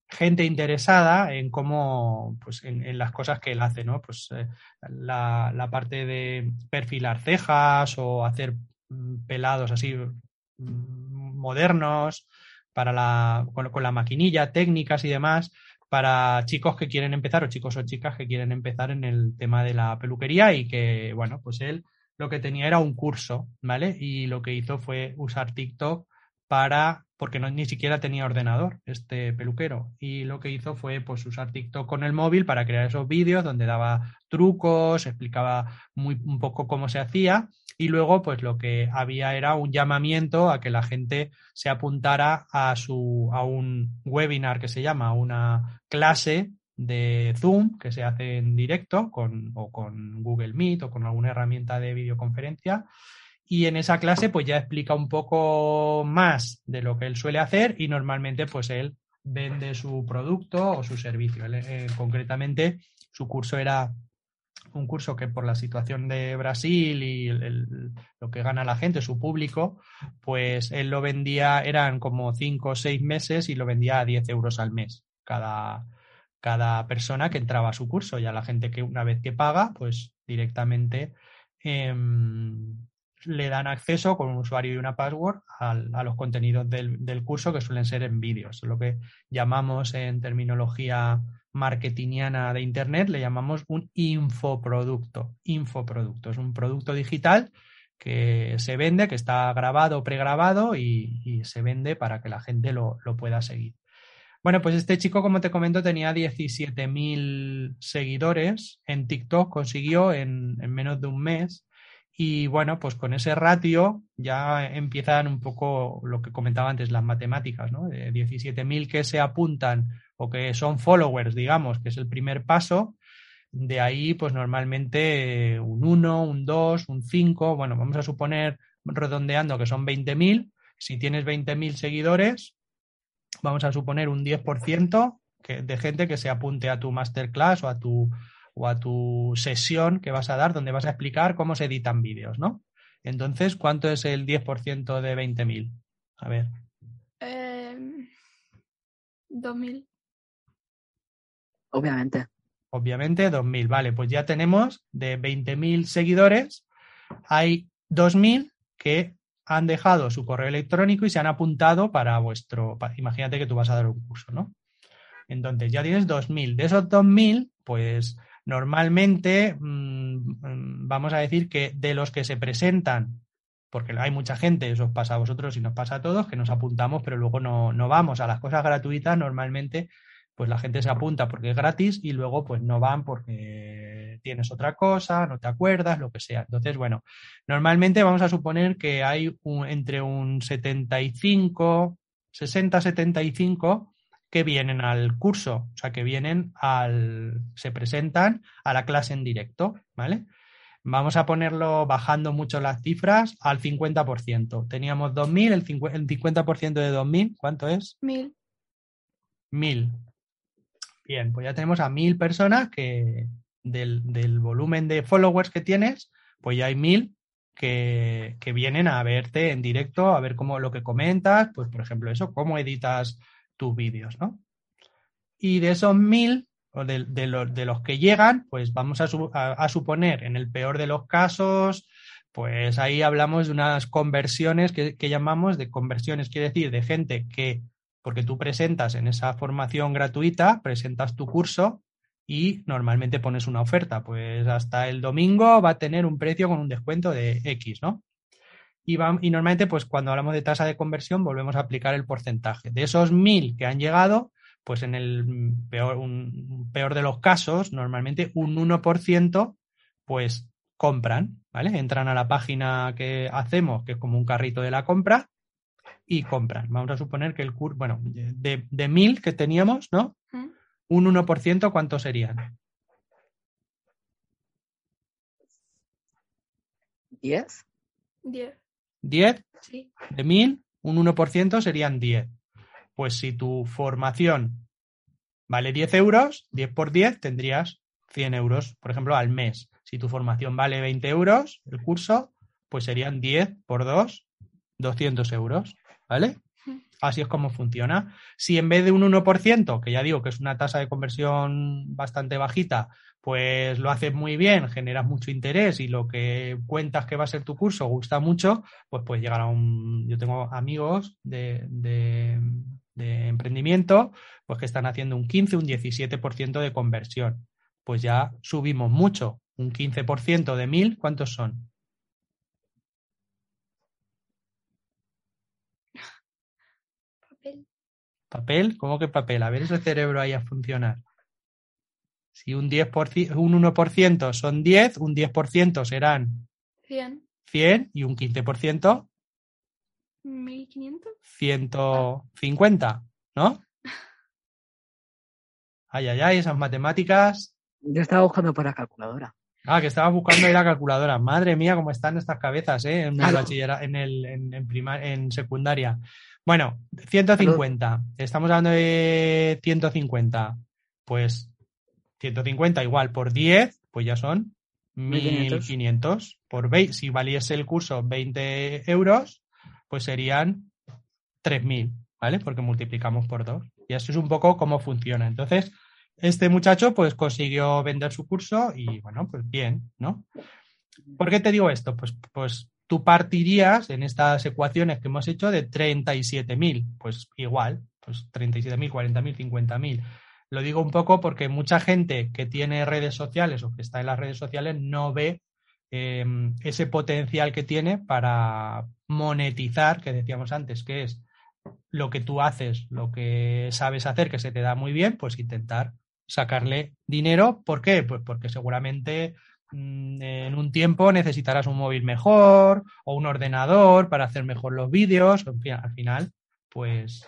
gente interesada en cómo, pues en, las cosas que él hace, ¿no? Pues eh, la, parte de perfilar cejas o hacer mm, pelados así mm, modernos para la, con, la maquinilla, técnicas y demás para chicos que quieren empezar o chicos o chicas que quieren empezar en el tema de la peluquería y que, bueno, pues él lo que tenía era un curso, ¿vale? Y lo que hizo fue usar TikTok para porque no, ni siquiera tenía ordenador este peluquero y lo que hizo fue pues usar TikTok con el móvil para crear esos vídeos donde daba trucos, explicaba muy un poco cómo se hacía y luego pues lo que había era un llamamiento a que la gente se apuntara a su a un webinar que se llama una clase de Zoom que se hace en directo con, o con Google Meet o con alguna herramienta de videoconferencia y en esa clase pues ya explica un poco más de lo que él suele hacer y normalmente pues él vende su producto o su servicio. Eh, concretamente su curso era un curso que por la situación de Brasil y lo que gana la gente, su público, pues él lo vendía, eran como cinco o seis meses y lo vendía a 10 euros al mes cada, cada persona que entraba a su curso. Ya la gente que una vez que paga, pues directamente em, le dan acceso con un usuario y una password a los contenidos del, curso que suelen ser en vídeos. Lo que llamamos en terminología marketingiana de Internet, le llamamos un infoproducto. Infoproducto es un producto digital que se vende, que está grabado pregrabado y, se vende para que la gente lo, pueda seguir. Bueno, pues este chico, como te comento, tenía 17.000 seguidores en TikTok, consiguió en menos de un mes y bueno, pues con ese ratio ya empiezan un poco lo que comentaba antes, las matemáticas, ¿no? De 17.000 que se apuntan o que son followers, digamos, que es el primer paso. De ahí, pues normalmente un 1, un 2, un 5, bueno, vamos a suponer, redondeando, que son 20.000. Si tienes 20.000 seguidores, vamos a suponer un 10% de gente que se apunte a tu masterclass o a tu o a tu sesión que vas a dar donde vas a explicar cómo se editan vídeos, ¿no? Entonces, ¿cuánto es el 10% de 20.000? A ver. Eh, 2.000. Obviamente. Obviamente, 2.000. Vale, pues ya tenemos de 20.000 seguidores, hay 2.000 que han dejado su correo electrónico y se han apuntado para vuestro, imagínate que tú vas a dar un curso, ¿no? Entonces ya tienes 2.000. De esos 2.000, pues Normalmente, mm, vamos a decir que de los que se presentan, porque hay mucha gente, eso os pasa a vosotros y nos pasa a todos, que nos apuntamos, pero luego no, no vamos a las cosas gratuitas, normalmente pues la gente se apunta porque es gratis y luego pues no van porque tienes otra cosa, no te acuerdas, lo que sea. Entonces, bueno, normalmente vamos a suponer que hay un, entre un 75, 60, 75 que vienen al curso, o sea, que vienen al, se presentan a la clase en directo, ¿vale? Vamos a ponerlo bajando mucho las cifras al 50%. Teníamos 2.000, el 50%, de 2.000, ¿cuánto es? 1.000. 1.000. Bien, pues ya tenemos a 1.000 personas que del, del, volumen de followers que tienes, pues ya hay 1.000 que, que vienen a verte en directo, a ver cómo lo que comentas, pues por ejemplo eso, cómo editas tus vídeos, ¿no? Y de esos 1.000, o de, los, de, los que llegan, pues vamos a, su, a, a, suponer, en el peor de los casos, pues ahí hablamos de unas conversiones que, llamamos de conversiones, quiere decir, de gente que, porque tú presentas en esa formación gratuita, presentas tu curso y normalmente pones una oferta, pues hasta el domingo va a tener un precio con un descuento de X, ¿no? Y, normalmente, pues cuando hablamos de tasa de conversión, volvemos a aplicar el porcentaje. De esos mil que han llegado, pues en el peor, un, peor de los casos, normalmente un 1% pues compran, ¿vale? Entran a la página que hacemos, que es como un carrito de la compra, y compran. Vamos a suponer que el curso, bueno, de, de mil que teníamos, ¿no? ¿Mm? Un 1%, ¿cuántos serían? ¿Diez? Diez. ¿Diez? Sí. De mil, un 1% serían 10 pues si tu formación vale 10 euros, 10 por 10 tendrías 100 euros, por ejemplo, al mes. Si tu formación vale 20 euros, el curso, pues serían 10 por 2, 200 euros, ¿vale? Así es como funciona. Si en vez de un 1%, que ya digo que es una tasa de conversión bastante bajita, pues lo haces muy bien, generas mucho interés y lo que cuentas que va a ser tu curso gusta mucho, pues puedes llegar a un... Yo tengo amigos de, de de emprendimiento, pues que están haciendo un 15, un 17% de conversión. Pues ya subimos mucho. Un 15% de 1000, ¿cuántos son? Papel. ¿Papel? ¿Cómo que papel? A ver ese cerebro ahí a funcionar. Si un, 10%, un 1% son 10, un 10% serán 100. 100 y un 15% 1500. 150, ¿no? Ay, ay, ay, esas matemáticas. Yo estaba buscando por la calculadora. Ah, que estabas buscando ahí la calculadora. Madre mía, cómo están estas cabezas, ¿eh? En el en, el, en, en, primar, en secundaria. Bueno, 150. Salud. Estamos hablando de 150. Pues 150 igual por 10, pues ya son 1500. Por 20, si valiese el curso 20 euros, pues serían 3.000, ¿vale? Porque multiplicamos por 2. Y eso es un poco cómo funciona. Entonces, este muchacho pues consiguió vender su curso y bueno, pues bien, ¿no? ¿Por qué te digo esto? Pues, pues tú partirías en estas ecuaciones que hemos hecho de 37.000, pues igual, pues 37.000, 40.000, 50.000. Lo digo un poco porque mucha gente que tiene redes sociales o que está en las redes sociales no ve eh, ese potencial que tiene para monetizar, que decíamos antes, que es lo que tú haces, lo que sabes hacer, que se te da muy bien, pues intentar sacarle dinero. ¿Por qué? Pues porque seguramente mmm, en un tiempo necesitarás un móvil mejor o un ordenador para hacer mejor los vídeos. En fin, al final, pues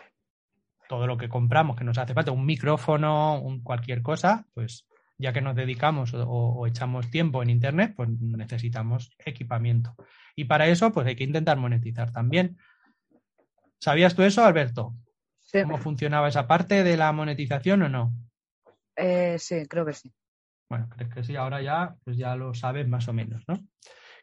todo lo que compramos que nos hace falta, un micrófono, un cualquier cosa, pues ya que nos dedicamos o, o, echamos tiempo en Internet, pues necesitamos equipamiento. Y para eso, pues hay que intentar monetizar también. ¿Sabías tú eso, Alberto? Sí. ¿Cómo funcionaba esa parte de la monetización o no? Eh, sí, creo que sí. Bueno, crees que sí, ahora ya, pues ya lo sabes más o menos, ¿no?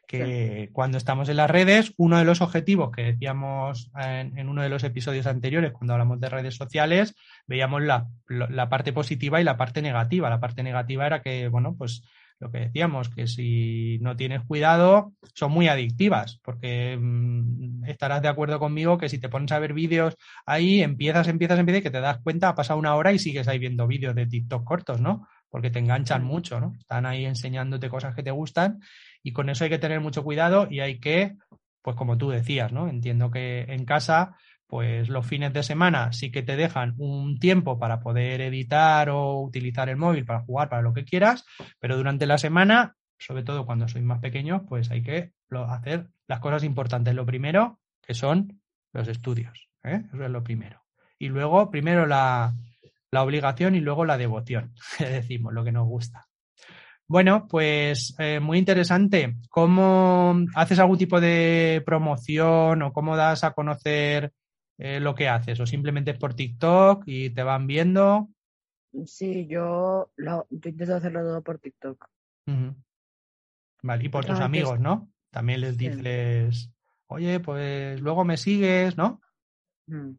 Que sí. cuando estamos en las redes, uno de los objetivos que decíamos en, en, uno de los episodios anteriores, cuando hablamos de redes sociales, veíamos la, la, parte positiva y la parte negativa. La parte negativa era que, bueno, pues lo que decíamos, que si no tienes cuidado, son muy adictivas, porque mmm, estarás de acuerdo conmigo que si te pones a ver vídeos ahí, empiezas, empiezas, empiezas y que te das cuenta, ha pasado una hora y sigues ahí viendo vídeos de TikTok cortos, ¿no? Porque te enganchan mucho, ¿no? Están ahí enseñándote cosas que te gustan y con eso hay que tener mucho cuidado y hay que, pues como tú decías, ¿no? Entiendo que en casa pues los fines de semana sí que te dejan un tiempo para poder editar o utilizar el móvil para jugar, para lo que quieras, pero durante la semana, sobre todo cuando sois más pequeños, pues hay que hacer las cosas importantes. Lo primero, que son los estudios. ¿eh? Eso es lo primero. Y luego, primero la, la obligación y luego la devoción, decimos, lo que nos gusta. Bueno, pues eh, muy interesante. ¿Cómo haces algún tipo de promoción o cómo das a conocer eh, lo que haces? ¿O simplemente por TikTok y te van viendo? Sí, yo, lo, intento hacerlo todo por TikTok. Vale, y por tus amigos, ¿no? También les dices, oye, pues luego me sigues, ¿no? Mm.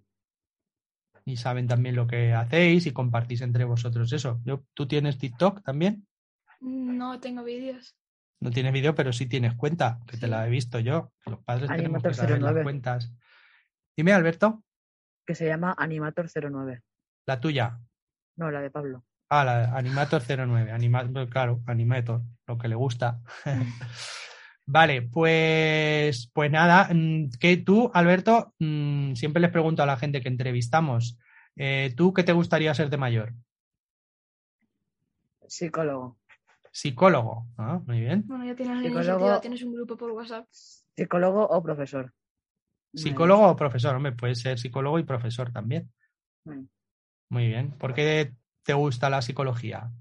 Y saben también lo que hacéis y compartís entre vosotros eso. ¿Tú tienes TikTok también? No tengo vídeos. No tienes vídeo, pero sí tienes cuenta, que te la he visto yo. Los padres tenemos que saber las cuentas. Dime, Alberto. Que se llama Animator09. ¿La tuya? No, la de Pablo. Ah, la de Animator09. Animator, claro, Animator, lo que le gusta. Vale, pues, pues nada, mm, que tú, Alberto, mm, siempre les pregunto a la gente que entrevistamos, eh, ¿tú qué te gustaría ser de mayor? Psicólogo. Psicólogo, ah, muy bien. Bueno, ya tienes iniciativa, tienes un grupo por WhatsApp. Psicólogo o profesor. Psicólogo o profesor, hombre, puede ser psicólogo y profesor también. Muy bien. ¿Por qué te gusta la psicología?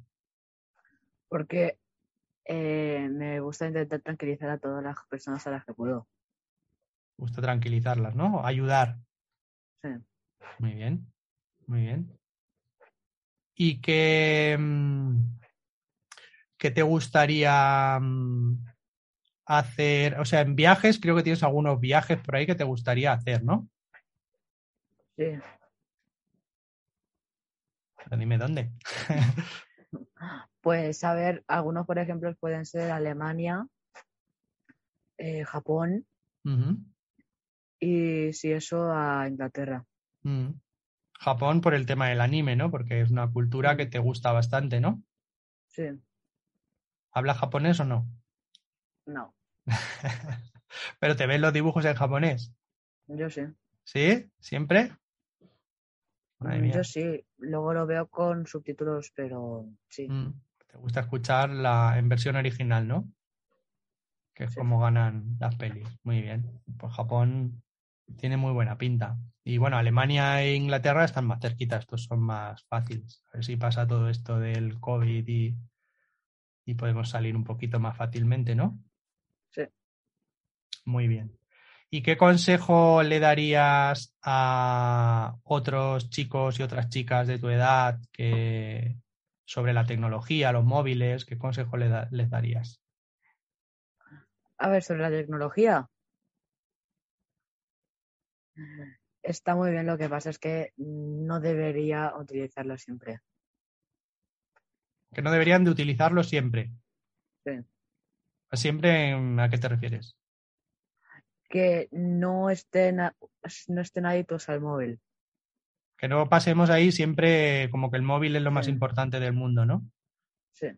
Porque eh, me gusta intentar tranquilizar a todas las personas a las que puedo. Gusta tranquilizarlas, ¿no? Ayudar. Sí. Muy bien, muy bien. ¿Y qué, mm, qué te gustaría mm, hacer? O sea, en viajes, creo que tienes algunos viajes por ahí que te gustaría hacer, ¿no? Sí. Pero dime dónde. Pues a ver, algunos por ejemplo pueden ser Alemania, eh, Japón y si eso a Inglaterra. Mm. Japón por el tema del anime, ¿no? Porque es una cultura que te gusta bastante, ¿no? Sí. ¿Habla japonés o no? No. ¿Pero te ven los dibujos en japonés? Yo sí. ¿Sí? ¿Siempre? Yo sí, luego lo veo con subtítulos, pero sí. Mm. Te gusta escuchar la en versión original, ¿no? Que es como ganan las pelis. Muy bien. Pues Japón tiene muy buena pinta. Y bueno, Alemania e Inglaterra están más cerquitas, estos son más fáciles. A ver si pasa todo esto del COVID y, y podemos salir un poquito más fácilmente, ¿no? Sí. Muy bien. ¿Y qué consejo le darías a otros chicos y otras chicas de tu edad que, sobre la tecnología, los móviles, ¿qué consejo les darías? A ver, sobre la tecnología. Está muy bien, lo que pasa es que no debería utilizarlo siempre. Que no deberían de utilizarlo siempre. Sí. ¿Siempre a qué te refieres? Que no estén, no estén adictos al móvil. Que no pasemos ahí siempre como que el móvil es lo más importante del mundo, ¿no? Sí.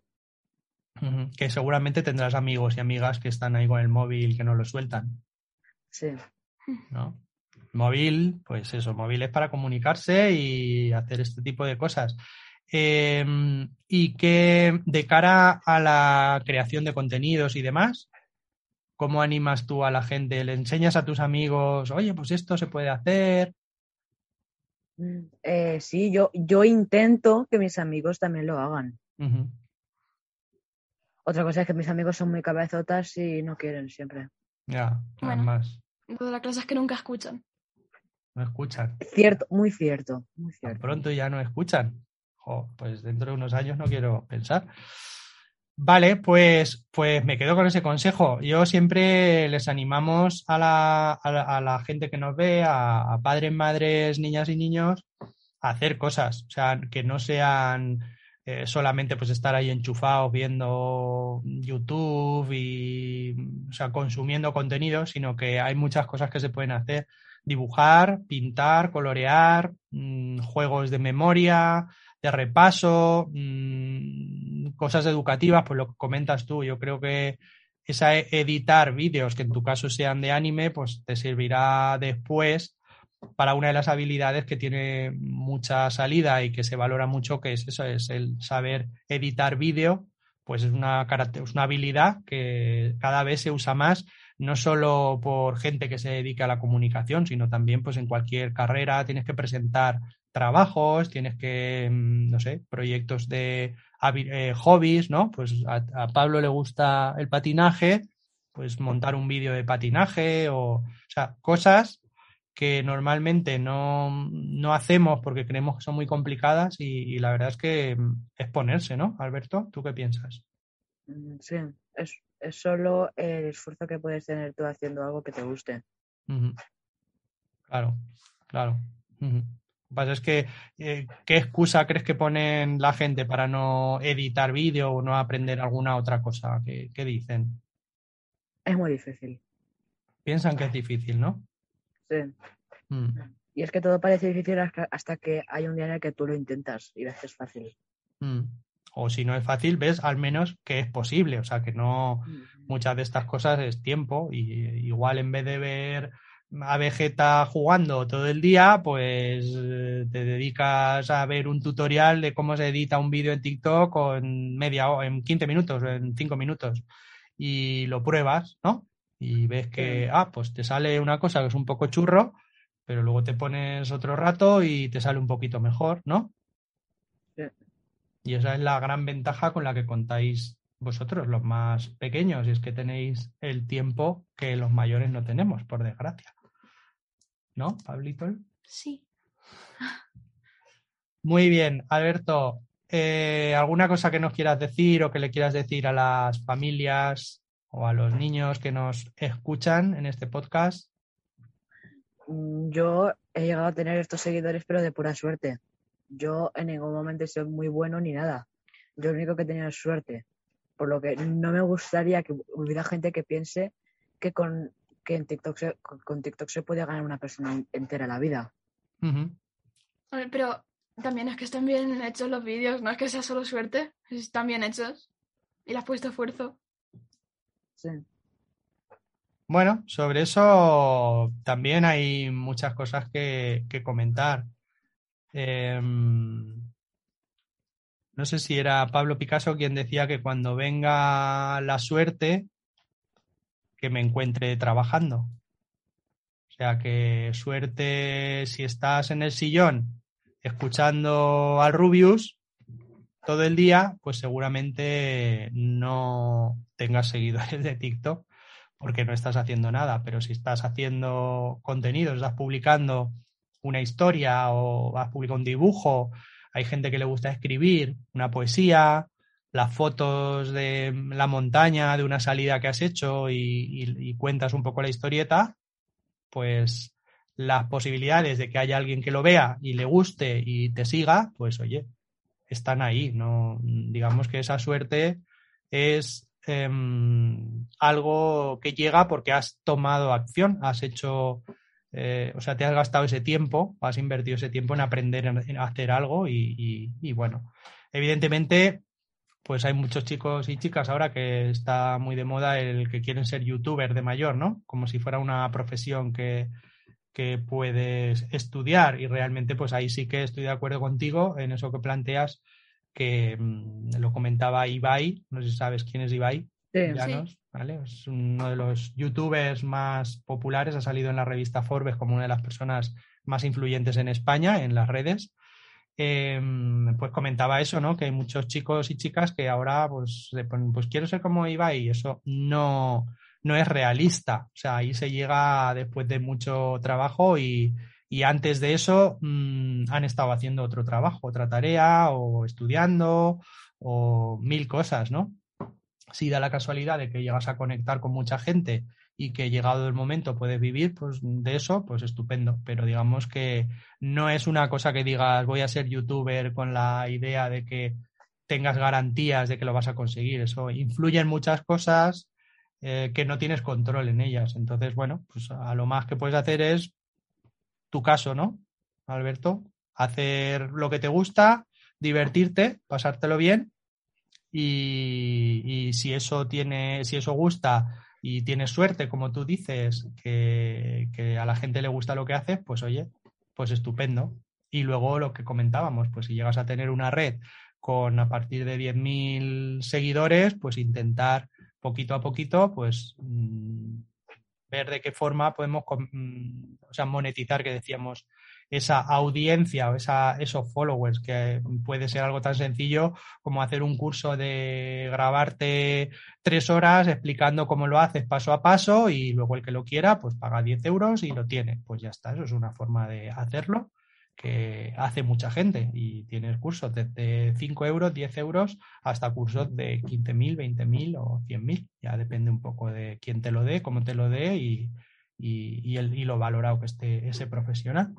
Que seguramente tendrás amigos y amigas que están ahí con el móvil que no lo sueltan. Sí. ¿No? Móvil, pues eso, móvil es para comunicarse y hacer este tipo de cosas. Em, y que de cara a la creación de contenidos y demás, ¿cómo animas tú a la gente? ¿Le enseñas a tus amigos, oye, pues esto se puede hacer? Eh, sí, yo, yo intento que mis amigos también lo hagan. Otra cosa es que mis amigos son muy cabezotas y no quieren siempre. Ya, más. Lo de la clase es que nunca escuchan. No escuchan. Cierto, muy cierto, muy cierto. pronto ya no escuchan. Pues dentro de unos años no quiero pensar. Vale, pues, pues me quedo con ese consejo. Yo siempre les animamos a la, a la, gente que nos ve, a, padres, madres, niñas y niños, a hacer cosas. O sea, que no sean eh, solamente pues estar ahí enchufados viendo YouTube y o sea, consumiendo contenido, sino que hay muchas cosas que se pueden hacer. Dibujar, pintar, colorear, mm, juegos de memoria, de repaso, mm, cosas educativas, pues lo que comentas tú, yo creo que esa editar vídeos que en tu caso sean de anime, pues te servirá después para una de las habilidades que tiene mucha salida y que se valora mucho, que es eso, es el saber editar vídeo, pues es una, es una habilidad que cada vez se usa más, no solo por gente que se dedica a la comunicación, sino también pues en cualquier carrera tienes que presentar trabajos, tienes que, mm, no sé, proyectos de eh, hobbies, ¿no? Pues a, a, Pablo le gusta el patinaje, pues montar un vídeo de patinaje o, o sea, cosas que normalmente no, no, hacemos porque creemos que son muy complicadas y, y, la verdad es que mm, es ponerse, ¿no? Alberto, ¿tú qué piensas? Mm, sí, es, es solo el esfuerzo que puedes tener tú haciendo algo que te guste. Uh -huh. Claro, claro. Uh -huh. Lo que pasa es que, eh, ¿qué excusa crees que ponen la gente para no editar vídeo o no aprender alguna otra cosa? ¿Qué, ¿Qué, dicen? Es muy difícil. Piensan que es difícil, ¿no? Sí. Mm. Y es que todo parece difícil hasta que hay un día en el que tú lo intentas y ves que es fácil. Mm. O si no es fácil, ves al menos que es posible. O sea, que no mm. muchas de estas cosas es tiempo y igual en vez de ver a Vegeta jugando todo el día, pues te dedicas a ver un tutorial de cómo se edita un vídeo en TikTok en media o en 15 minutos, en 5 minutos y lo pruebas, ¿no? Y ves que, sí. ah, pues te sale una cosa que es un poco churro, pero luego te pones otro rato y te sale un poquito mejor, ¿no? Sí. Y esa es la gran ventaja con la que contáis vosotros, los más pequeños, y es que tenéis el tiempo que los mayores no tenemos, por desgracia. ¿No, Pablito? Sí. Muy bien, Alberto. Eh, ¿Alguna cosa que nos quieras decir o que le quieras decir a las familias o a los niños que nos escuchan en este podcast? Mm, yo he llegado a tener estos seguidores, pero de pura suerte. Yo en ningún momento soy muy bueno ni nada. Yo lo único que tenía es suerte. Por lo que no me gustaría que hubiera gente que piense que con, que en TikTok se, con TikTok se puede ganar una persona entera la vida. Uh -huh. Pero también es que están bien hechos los vídeos, no es que sea solo suerte, están bien hechos y le has puesto esfuerzo. Sí. Bueno, sobre eso también hay muchas cosas que, que comentar. Eh, no sé si era Pablo Picasso quien decía que cuando venga la suerte, que me encuentre trabajando. O sea que suerte si estás en el sillón escuchando al Rubius todo el día, pues seguramente no tengas seguidores de TikTok porque no estás haciendo nada, pero si estás haciendo contenido, estás publicando una historia o has publicado un dibujo, hay gente que le gusta escribir una poesía, las fotos de la montaña, de una salida que has hecho y, cuentas un poco la historieta, pues las posibilidades de que haya alguien que lo vea y le guste y te siga, pues oye, están ahí. No, digamos que esa suerte es eh, algo que llega porque has tomado acción, has hecho, eh, o sea, te has gastado ese tiempo, has invertido ese tiempo en aprender en hacer algo y bueno, evidentemente pues hay muchos chicos y chicas ahora que está muy de moda el que quieren ser youtuber de mayor, ¿no? Como si fuera una profesión que, que puedes estudiar y realmente pues ahí sí que estoy de acuerdo contigo en eso que planteas que mmm, lo comentaba Ibai, no sé si sabes quién es Ibai. Sí, Llanos, sí. ¿vale? Es uno de los youtubers más populares, ha salido en la revista Forbes como una de las personas más influyentes en España en las redes eh, pues comentaba eso, ¿no? Que hay muchos chicos y chicas que ahora pues pues quiero ser como Ibai y eso no, no es realista. O sea, ahí se llega después de mucho trabajo y, y antes de eso mmm, han estado haciendo otro trabajo, otra tarea o estudiando o mil cosas, ¿no? Si da la casualidad de que llegas a conectar con mucha gente y que llegado el momento puedes vivir pues de eso, pues estupendo. Pero digamos que no es una cosa que digas voy a ser youtuber con la idea de que tengas garantías de que lo vas a conseguir. Eso influye en muchas cosas eh, que no tienes control en ellas. Entonces, bueno, pues a lo más que puedes hacer es tu caso, ¿no? Alberto, hacer lo que te gusta, divertirte, pasártelo bien y, y si eso tiene, si eso gusta y tienes suerte, como tú dices, que, que a la gente le gusta lo que haces, pues oye, pues estupendo. Y luego lo que comentábamos, pues si llegas a tener una red con a partir de 10.000 seguidores, pues intentar poquito a poquito, pues mm, ver de qué forma podemos mm, o sea, monetizar, que decíamos, esa audiencia o esa, esos followers, que puede ser algo tan sencillo como hacer un curso de grabarte tres horas explicando cómo lo haces paso a paso y luego el que lo quiera, pues paga 10 euros y lo tiene. Pues ya está, eso es una forma de hacerlo que hace mucha gente y tienes cursos desde 5 euros, 10 euros hasta cursos de 15.000, 20.000 o 100.000. Ya depende un poco de quién te lo dé, cómo te lo dé y, y, el, y lo valorado que esté ese profesional.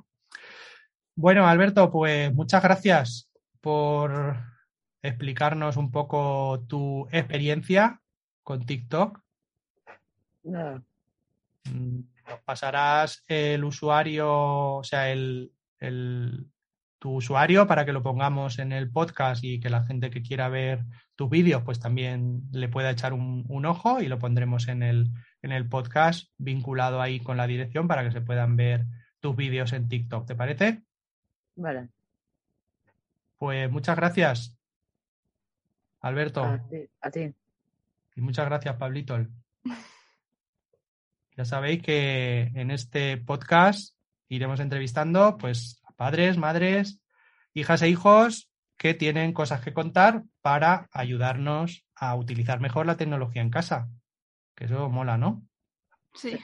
Bueno, Alberto, pues muchas gracias por explicarnos un poco tu experiencia con TikTok. Nada. Mm, nos pasarás el usuario, o sea, el, el, tu usuario para que lo pongamos en el podcast y que la gente que quiera ver tus vídeos pues también le pueda echar un, un, ojo y lo pondremos en el, en el podcast vinculado ahí con la dirección para que se puedan ver tus vídeos en TikTok. ¿Te parece? Vale. Pues muchas gracias, Alberto. A ti. A ti. Y muchas gracias, Pablito. Ya sabéis que en este podcast iremos entrevistando pues a padres, madres, hijas e hijos que tienen cosas que contar para ayudarnos a utilizar mejor la tecnología en casa. Que eso mola, ¿no? Sí.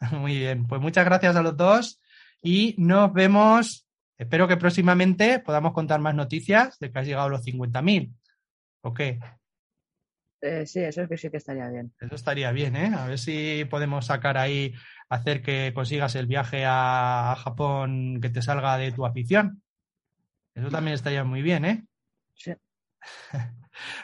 Muy bien, pues muchas gracias a los dos y nos vemos Espero que próximamente podamos contar más noticias de que has llegado a los 50.000. ¿O qué? Eh, sí, eso es que sí que estaría bien. Eso estaría bien, ¿eh? A ver si podemos sacar ahí, hacer que consigas el viaje a Japón que te salga de tu afición. Eso también estaría muy bien, ¿eh? Sí.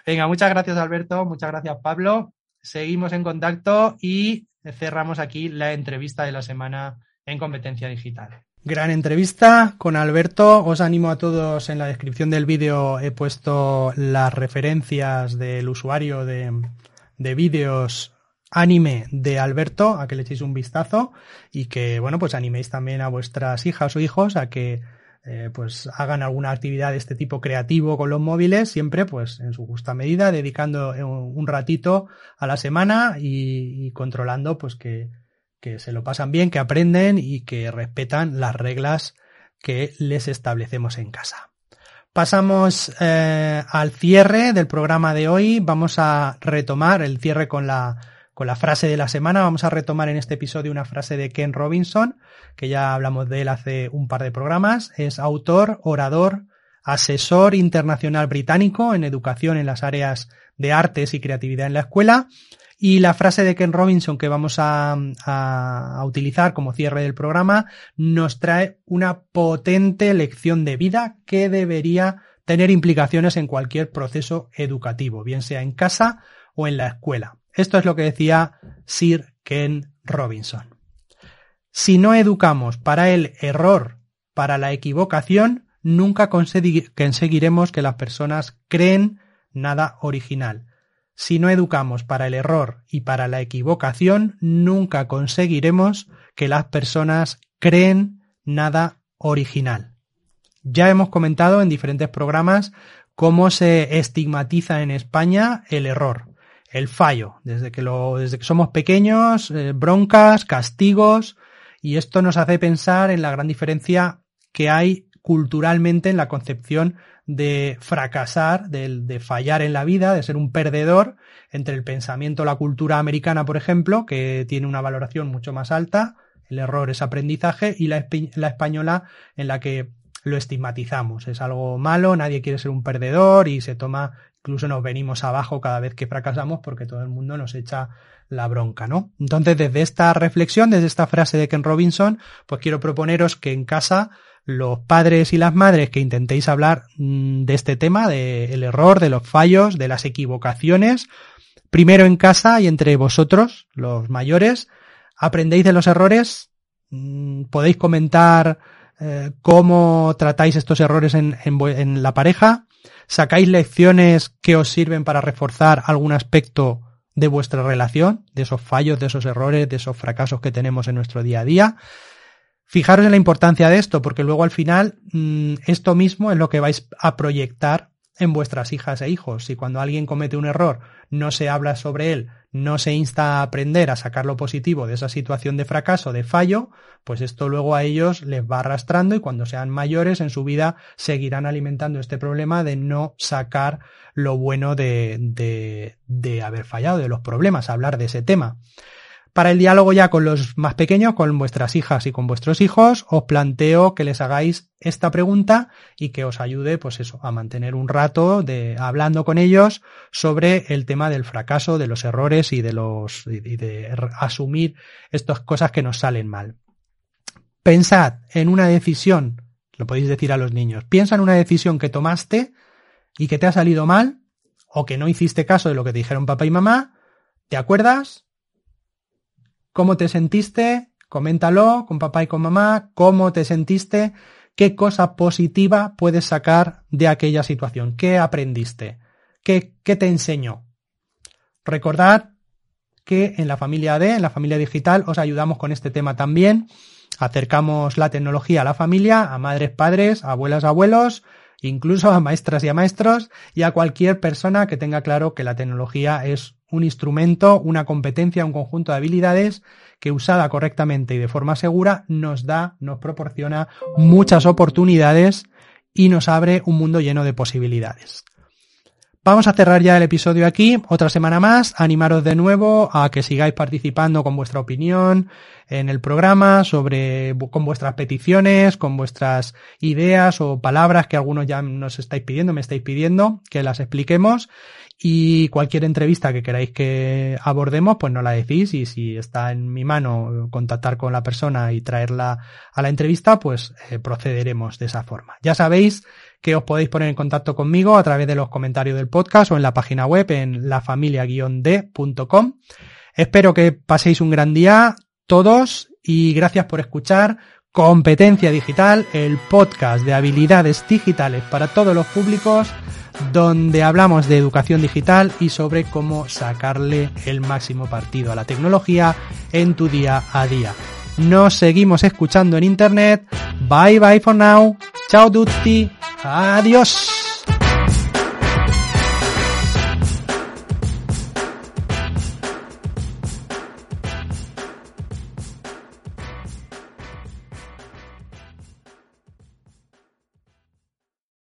Venga, muchas gracias Alberto, muchas gracias Pablo. Seguimos en contacto y cerramos aquí la entrevista de la semana en competencia digital. Gran entrevista con Alberto. Os animo a todos en la descripción del vídeo he puesto las referencias del usuario de, de vídeos anime de Alberto a que le echéis un vistazo y que bueno pues animéis también a vuestras hijas o hijos a que eh, pues hagan alguna actividad de este tipo creativo con los móviles siempre pues en su justa medida dedicando un ratito a la semana y, y controlando pues que que se lo pasan bien, que aprenden y que respetan las reglas que les establecemos en casa. Pasamos eh, al cierre del programa de hoy. Vamos a retomar el cierre con la, con la frase de la semana. Vamos a retomar en este episodio una frase de Ken Robinson, que ya hablamos de él hace un par de programas. Es autor, orador, asesor internacional británico en educación en las áreas de artes y creatividad en la escuela y la frase de Ken Robinson que vamos a, a, utilizar como cierre del programa nos trae una potente lección de vida que debería tener implicaciones en cualquier proceso educativo, bien sea en casa o en la escuela. Esto es lo que decía Sir Ken Robinson. Si no educamos para el error, para la equivocación, nunca conseguiremos que las personas creen nada original. Si no educamos para el error y para la equivocación, nunca conseguiremos que las personas creen nada original. Ya hemos comentado en diferentes programas cómo se estigmatiza en España el error, el fallo, desde que, desde que somos pequeños, eh, broncas, castigos, y esto nos hace pensar en la gran diferencia que hay culturalmente en la concepción de fracasar, de, de, fallar en la vida, de ser un perdedor, entre el pensamiento, la cultura americana, por ejemplo, que tiene una valoración mucho más alta, el error es aprendizaje, y la, la española en la que lo estigmatizamos. Es algo malo, nadie quiere ser un perdedor y se toma, incluso nos venimos abajo cada vez que fracasamos porque todo el mundo nos echa la bronca, ¿no? Entonces, desde esta reflexión, desde esta frase de Ken Robinson, pues quiero proponeros que en casa los padres y las madres que intentéis hablar mm, de este tema, del error, de los fallos, de las equivocaciones, primero en casa y entre vosotros, los mayores, aprendéis de los errores, mm, podéis comentar eh, cómo tratáis estos errores en, en la pareja, sacáis lecciones que os sirven para reforzar algún aspecto de vuestra relación, de esos fallos, de esos errores, de esos fracasos que tenemos en nuestro día a día. Fijaros en la importancia de esto, porque luego al final mm, esto mismo es lo que vais a proyectar en vuestras hijas e hijos. Si cuando alguien comete un error no se habla sobre él, no se insta a aprender a sacar lo positivo de esa situación de fracaso, de fallo, pues esto luego a ellos les va arrastrando y cuando sean mayores en su vida seguirán alimentando este problema de no sacar lo bueno de, de, de haber fallado, de los problemas, hablar de ese tema. Para el diálogo ya con los más pequeños, con vuestras hijas y con vuestros hijos, os planteo que les hagáis esta pregunta y que os ayude, pues eso, a mantener un rato de hablando con ellos sobre el tema del fracaso, de los errores y de los y de asumir estas cosas que nos salen mal. Pensad en una decisión, lo podéis decir a los niños, piensa en una decisión que tomaste y que te ha salido mal o que no hiciste caso de lo que te dijeron papá y mamá, ¿te acuerdas? ¿Cómo te sentiste? Coméntalo con papá y con mamá. ¿Cómo te sentiste? ¿Qué cosa positiva puedes sacar de aquella situación? ¿Qué aprendiste? ¿Qué, qué te enseñó? Recordad que en la familia D, en la familia digital, os ayudamos con este tema también. Acercamos la tecnología a la familia, a madres, padres, abuelas, abuelos, incluso a maestras y a maestros y a cualquier persona que tenga claro que la tecnología es un instrumento, una competencia, un conjunto de habilidades que usada correctamente y de forma segura nos da, nos proporciona muchas oportunidades y nos abre un mundo lleno de posibilidades. Vamos a cerrar ya el episodio aquí, otra semana más, animaros de nuevo a que sigáis participando con vuestra opinión en el programa, sobre, con vuestras peticiones, con vuestras ideas o palabras que algunos ya nos estáis pidiendo, me estáis pidiendo, que las expliquemos. Y cualquier entrevista que queráis que abordemos, pues no la decís. Y si está en mi mano contactar con la persona y traerla a la entrevista, pues eh, procederemos de esa forma. Ya sabéis que os podéis poner en contacto conmigo a través de los comentarios del podcast o en la página web en lafamilia-d.com. Espero que paséis un gran día todos y gracias por escuchar Competencia Digital, el podcast de habilidades digitales para todos los públicos donde hablamos de educación digital y sobre cómo sacarle el máximo partido a la tecnología en tu día a día. Nos seguimos escuchando en internet. Bye bye for now. Chao tutti. Adiós.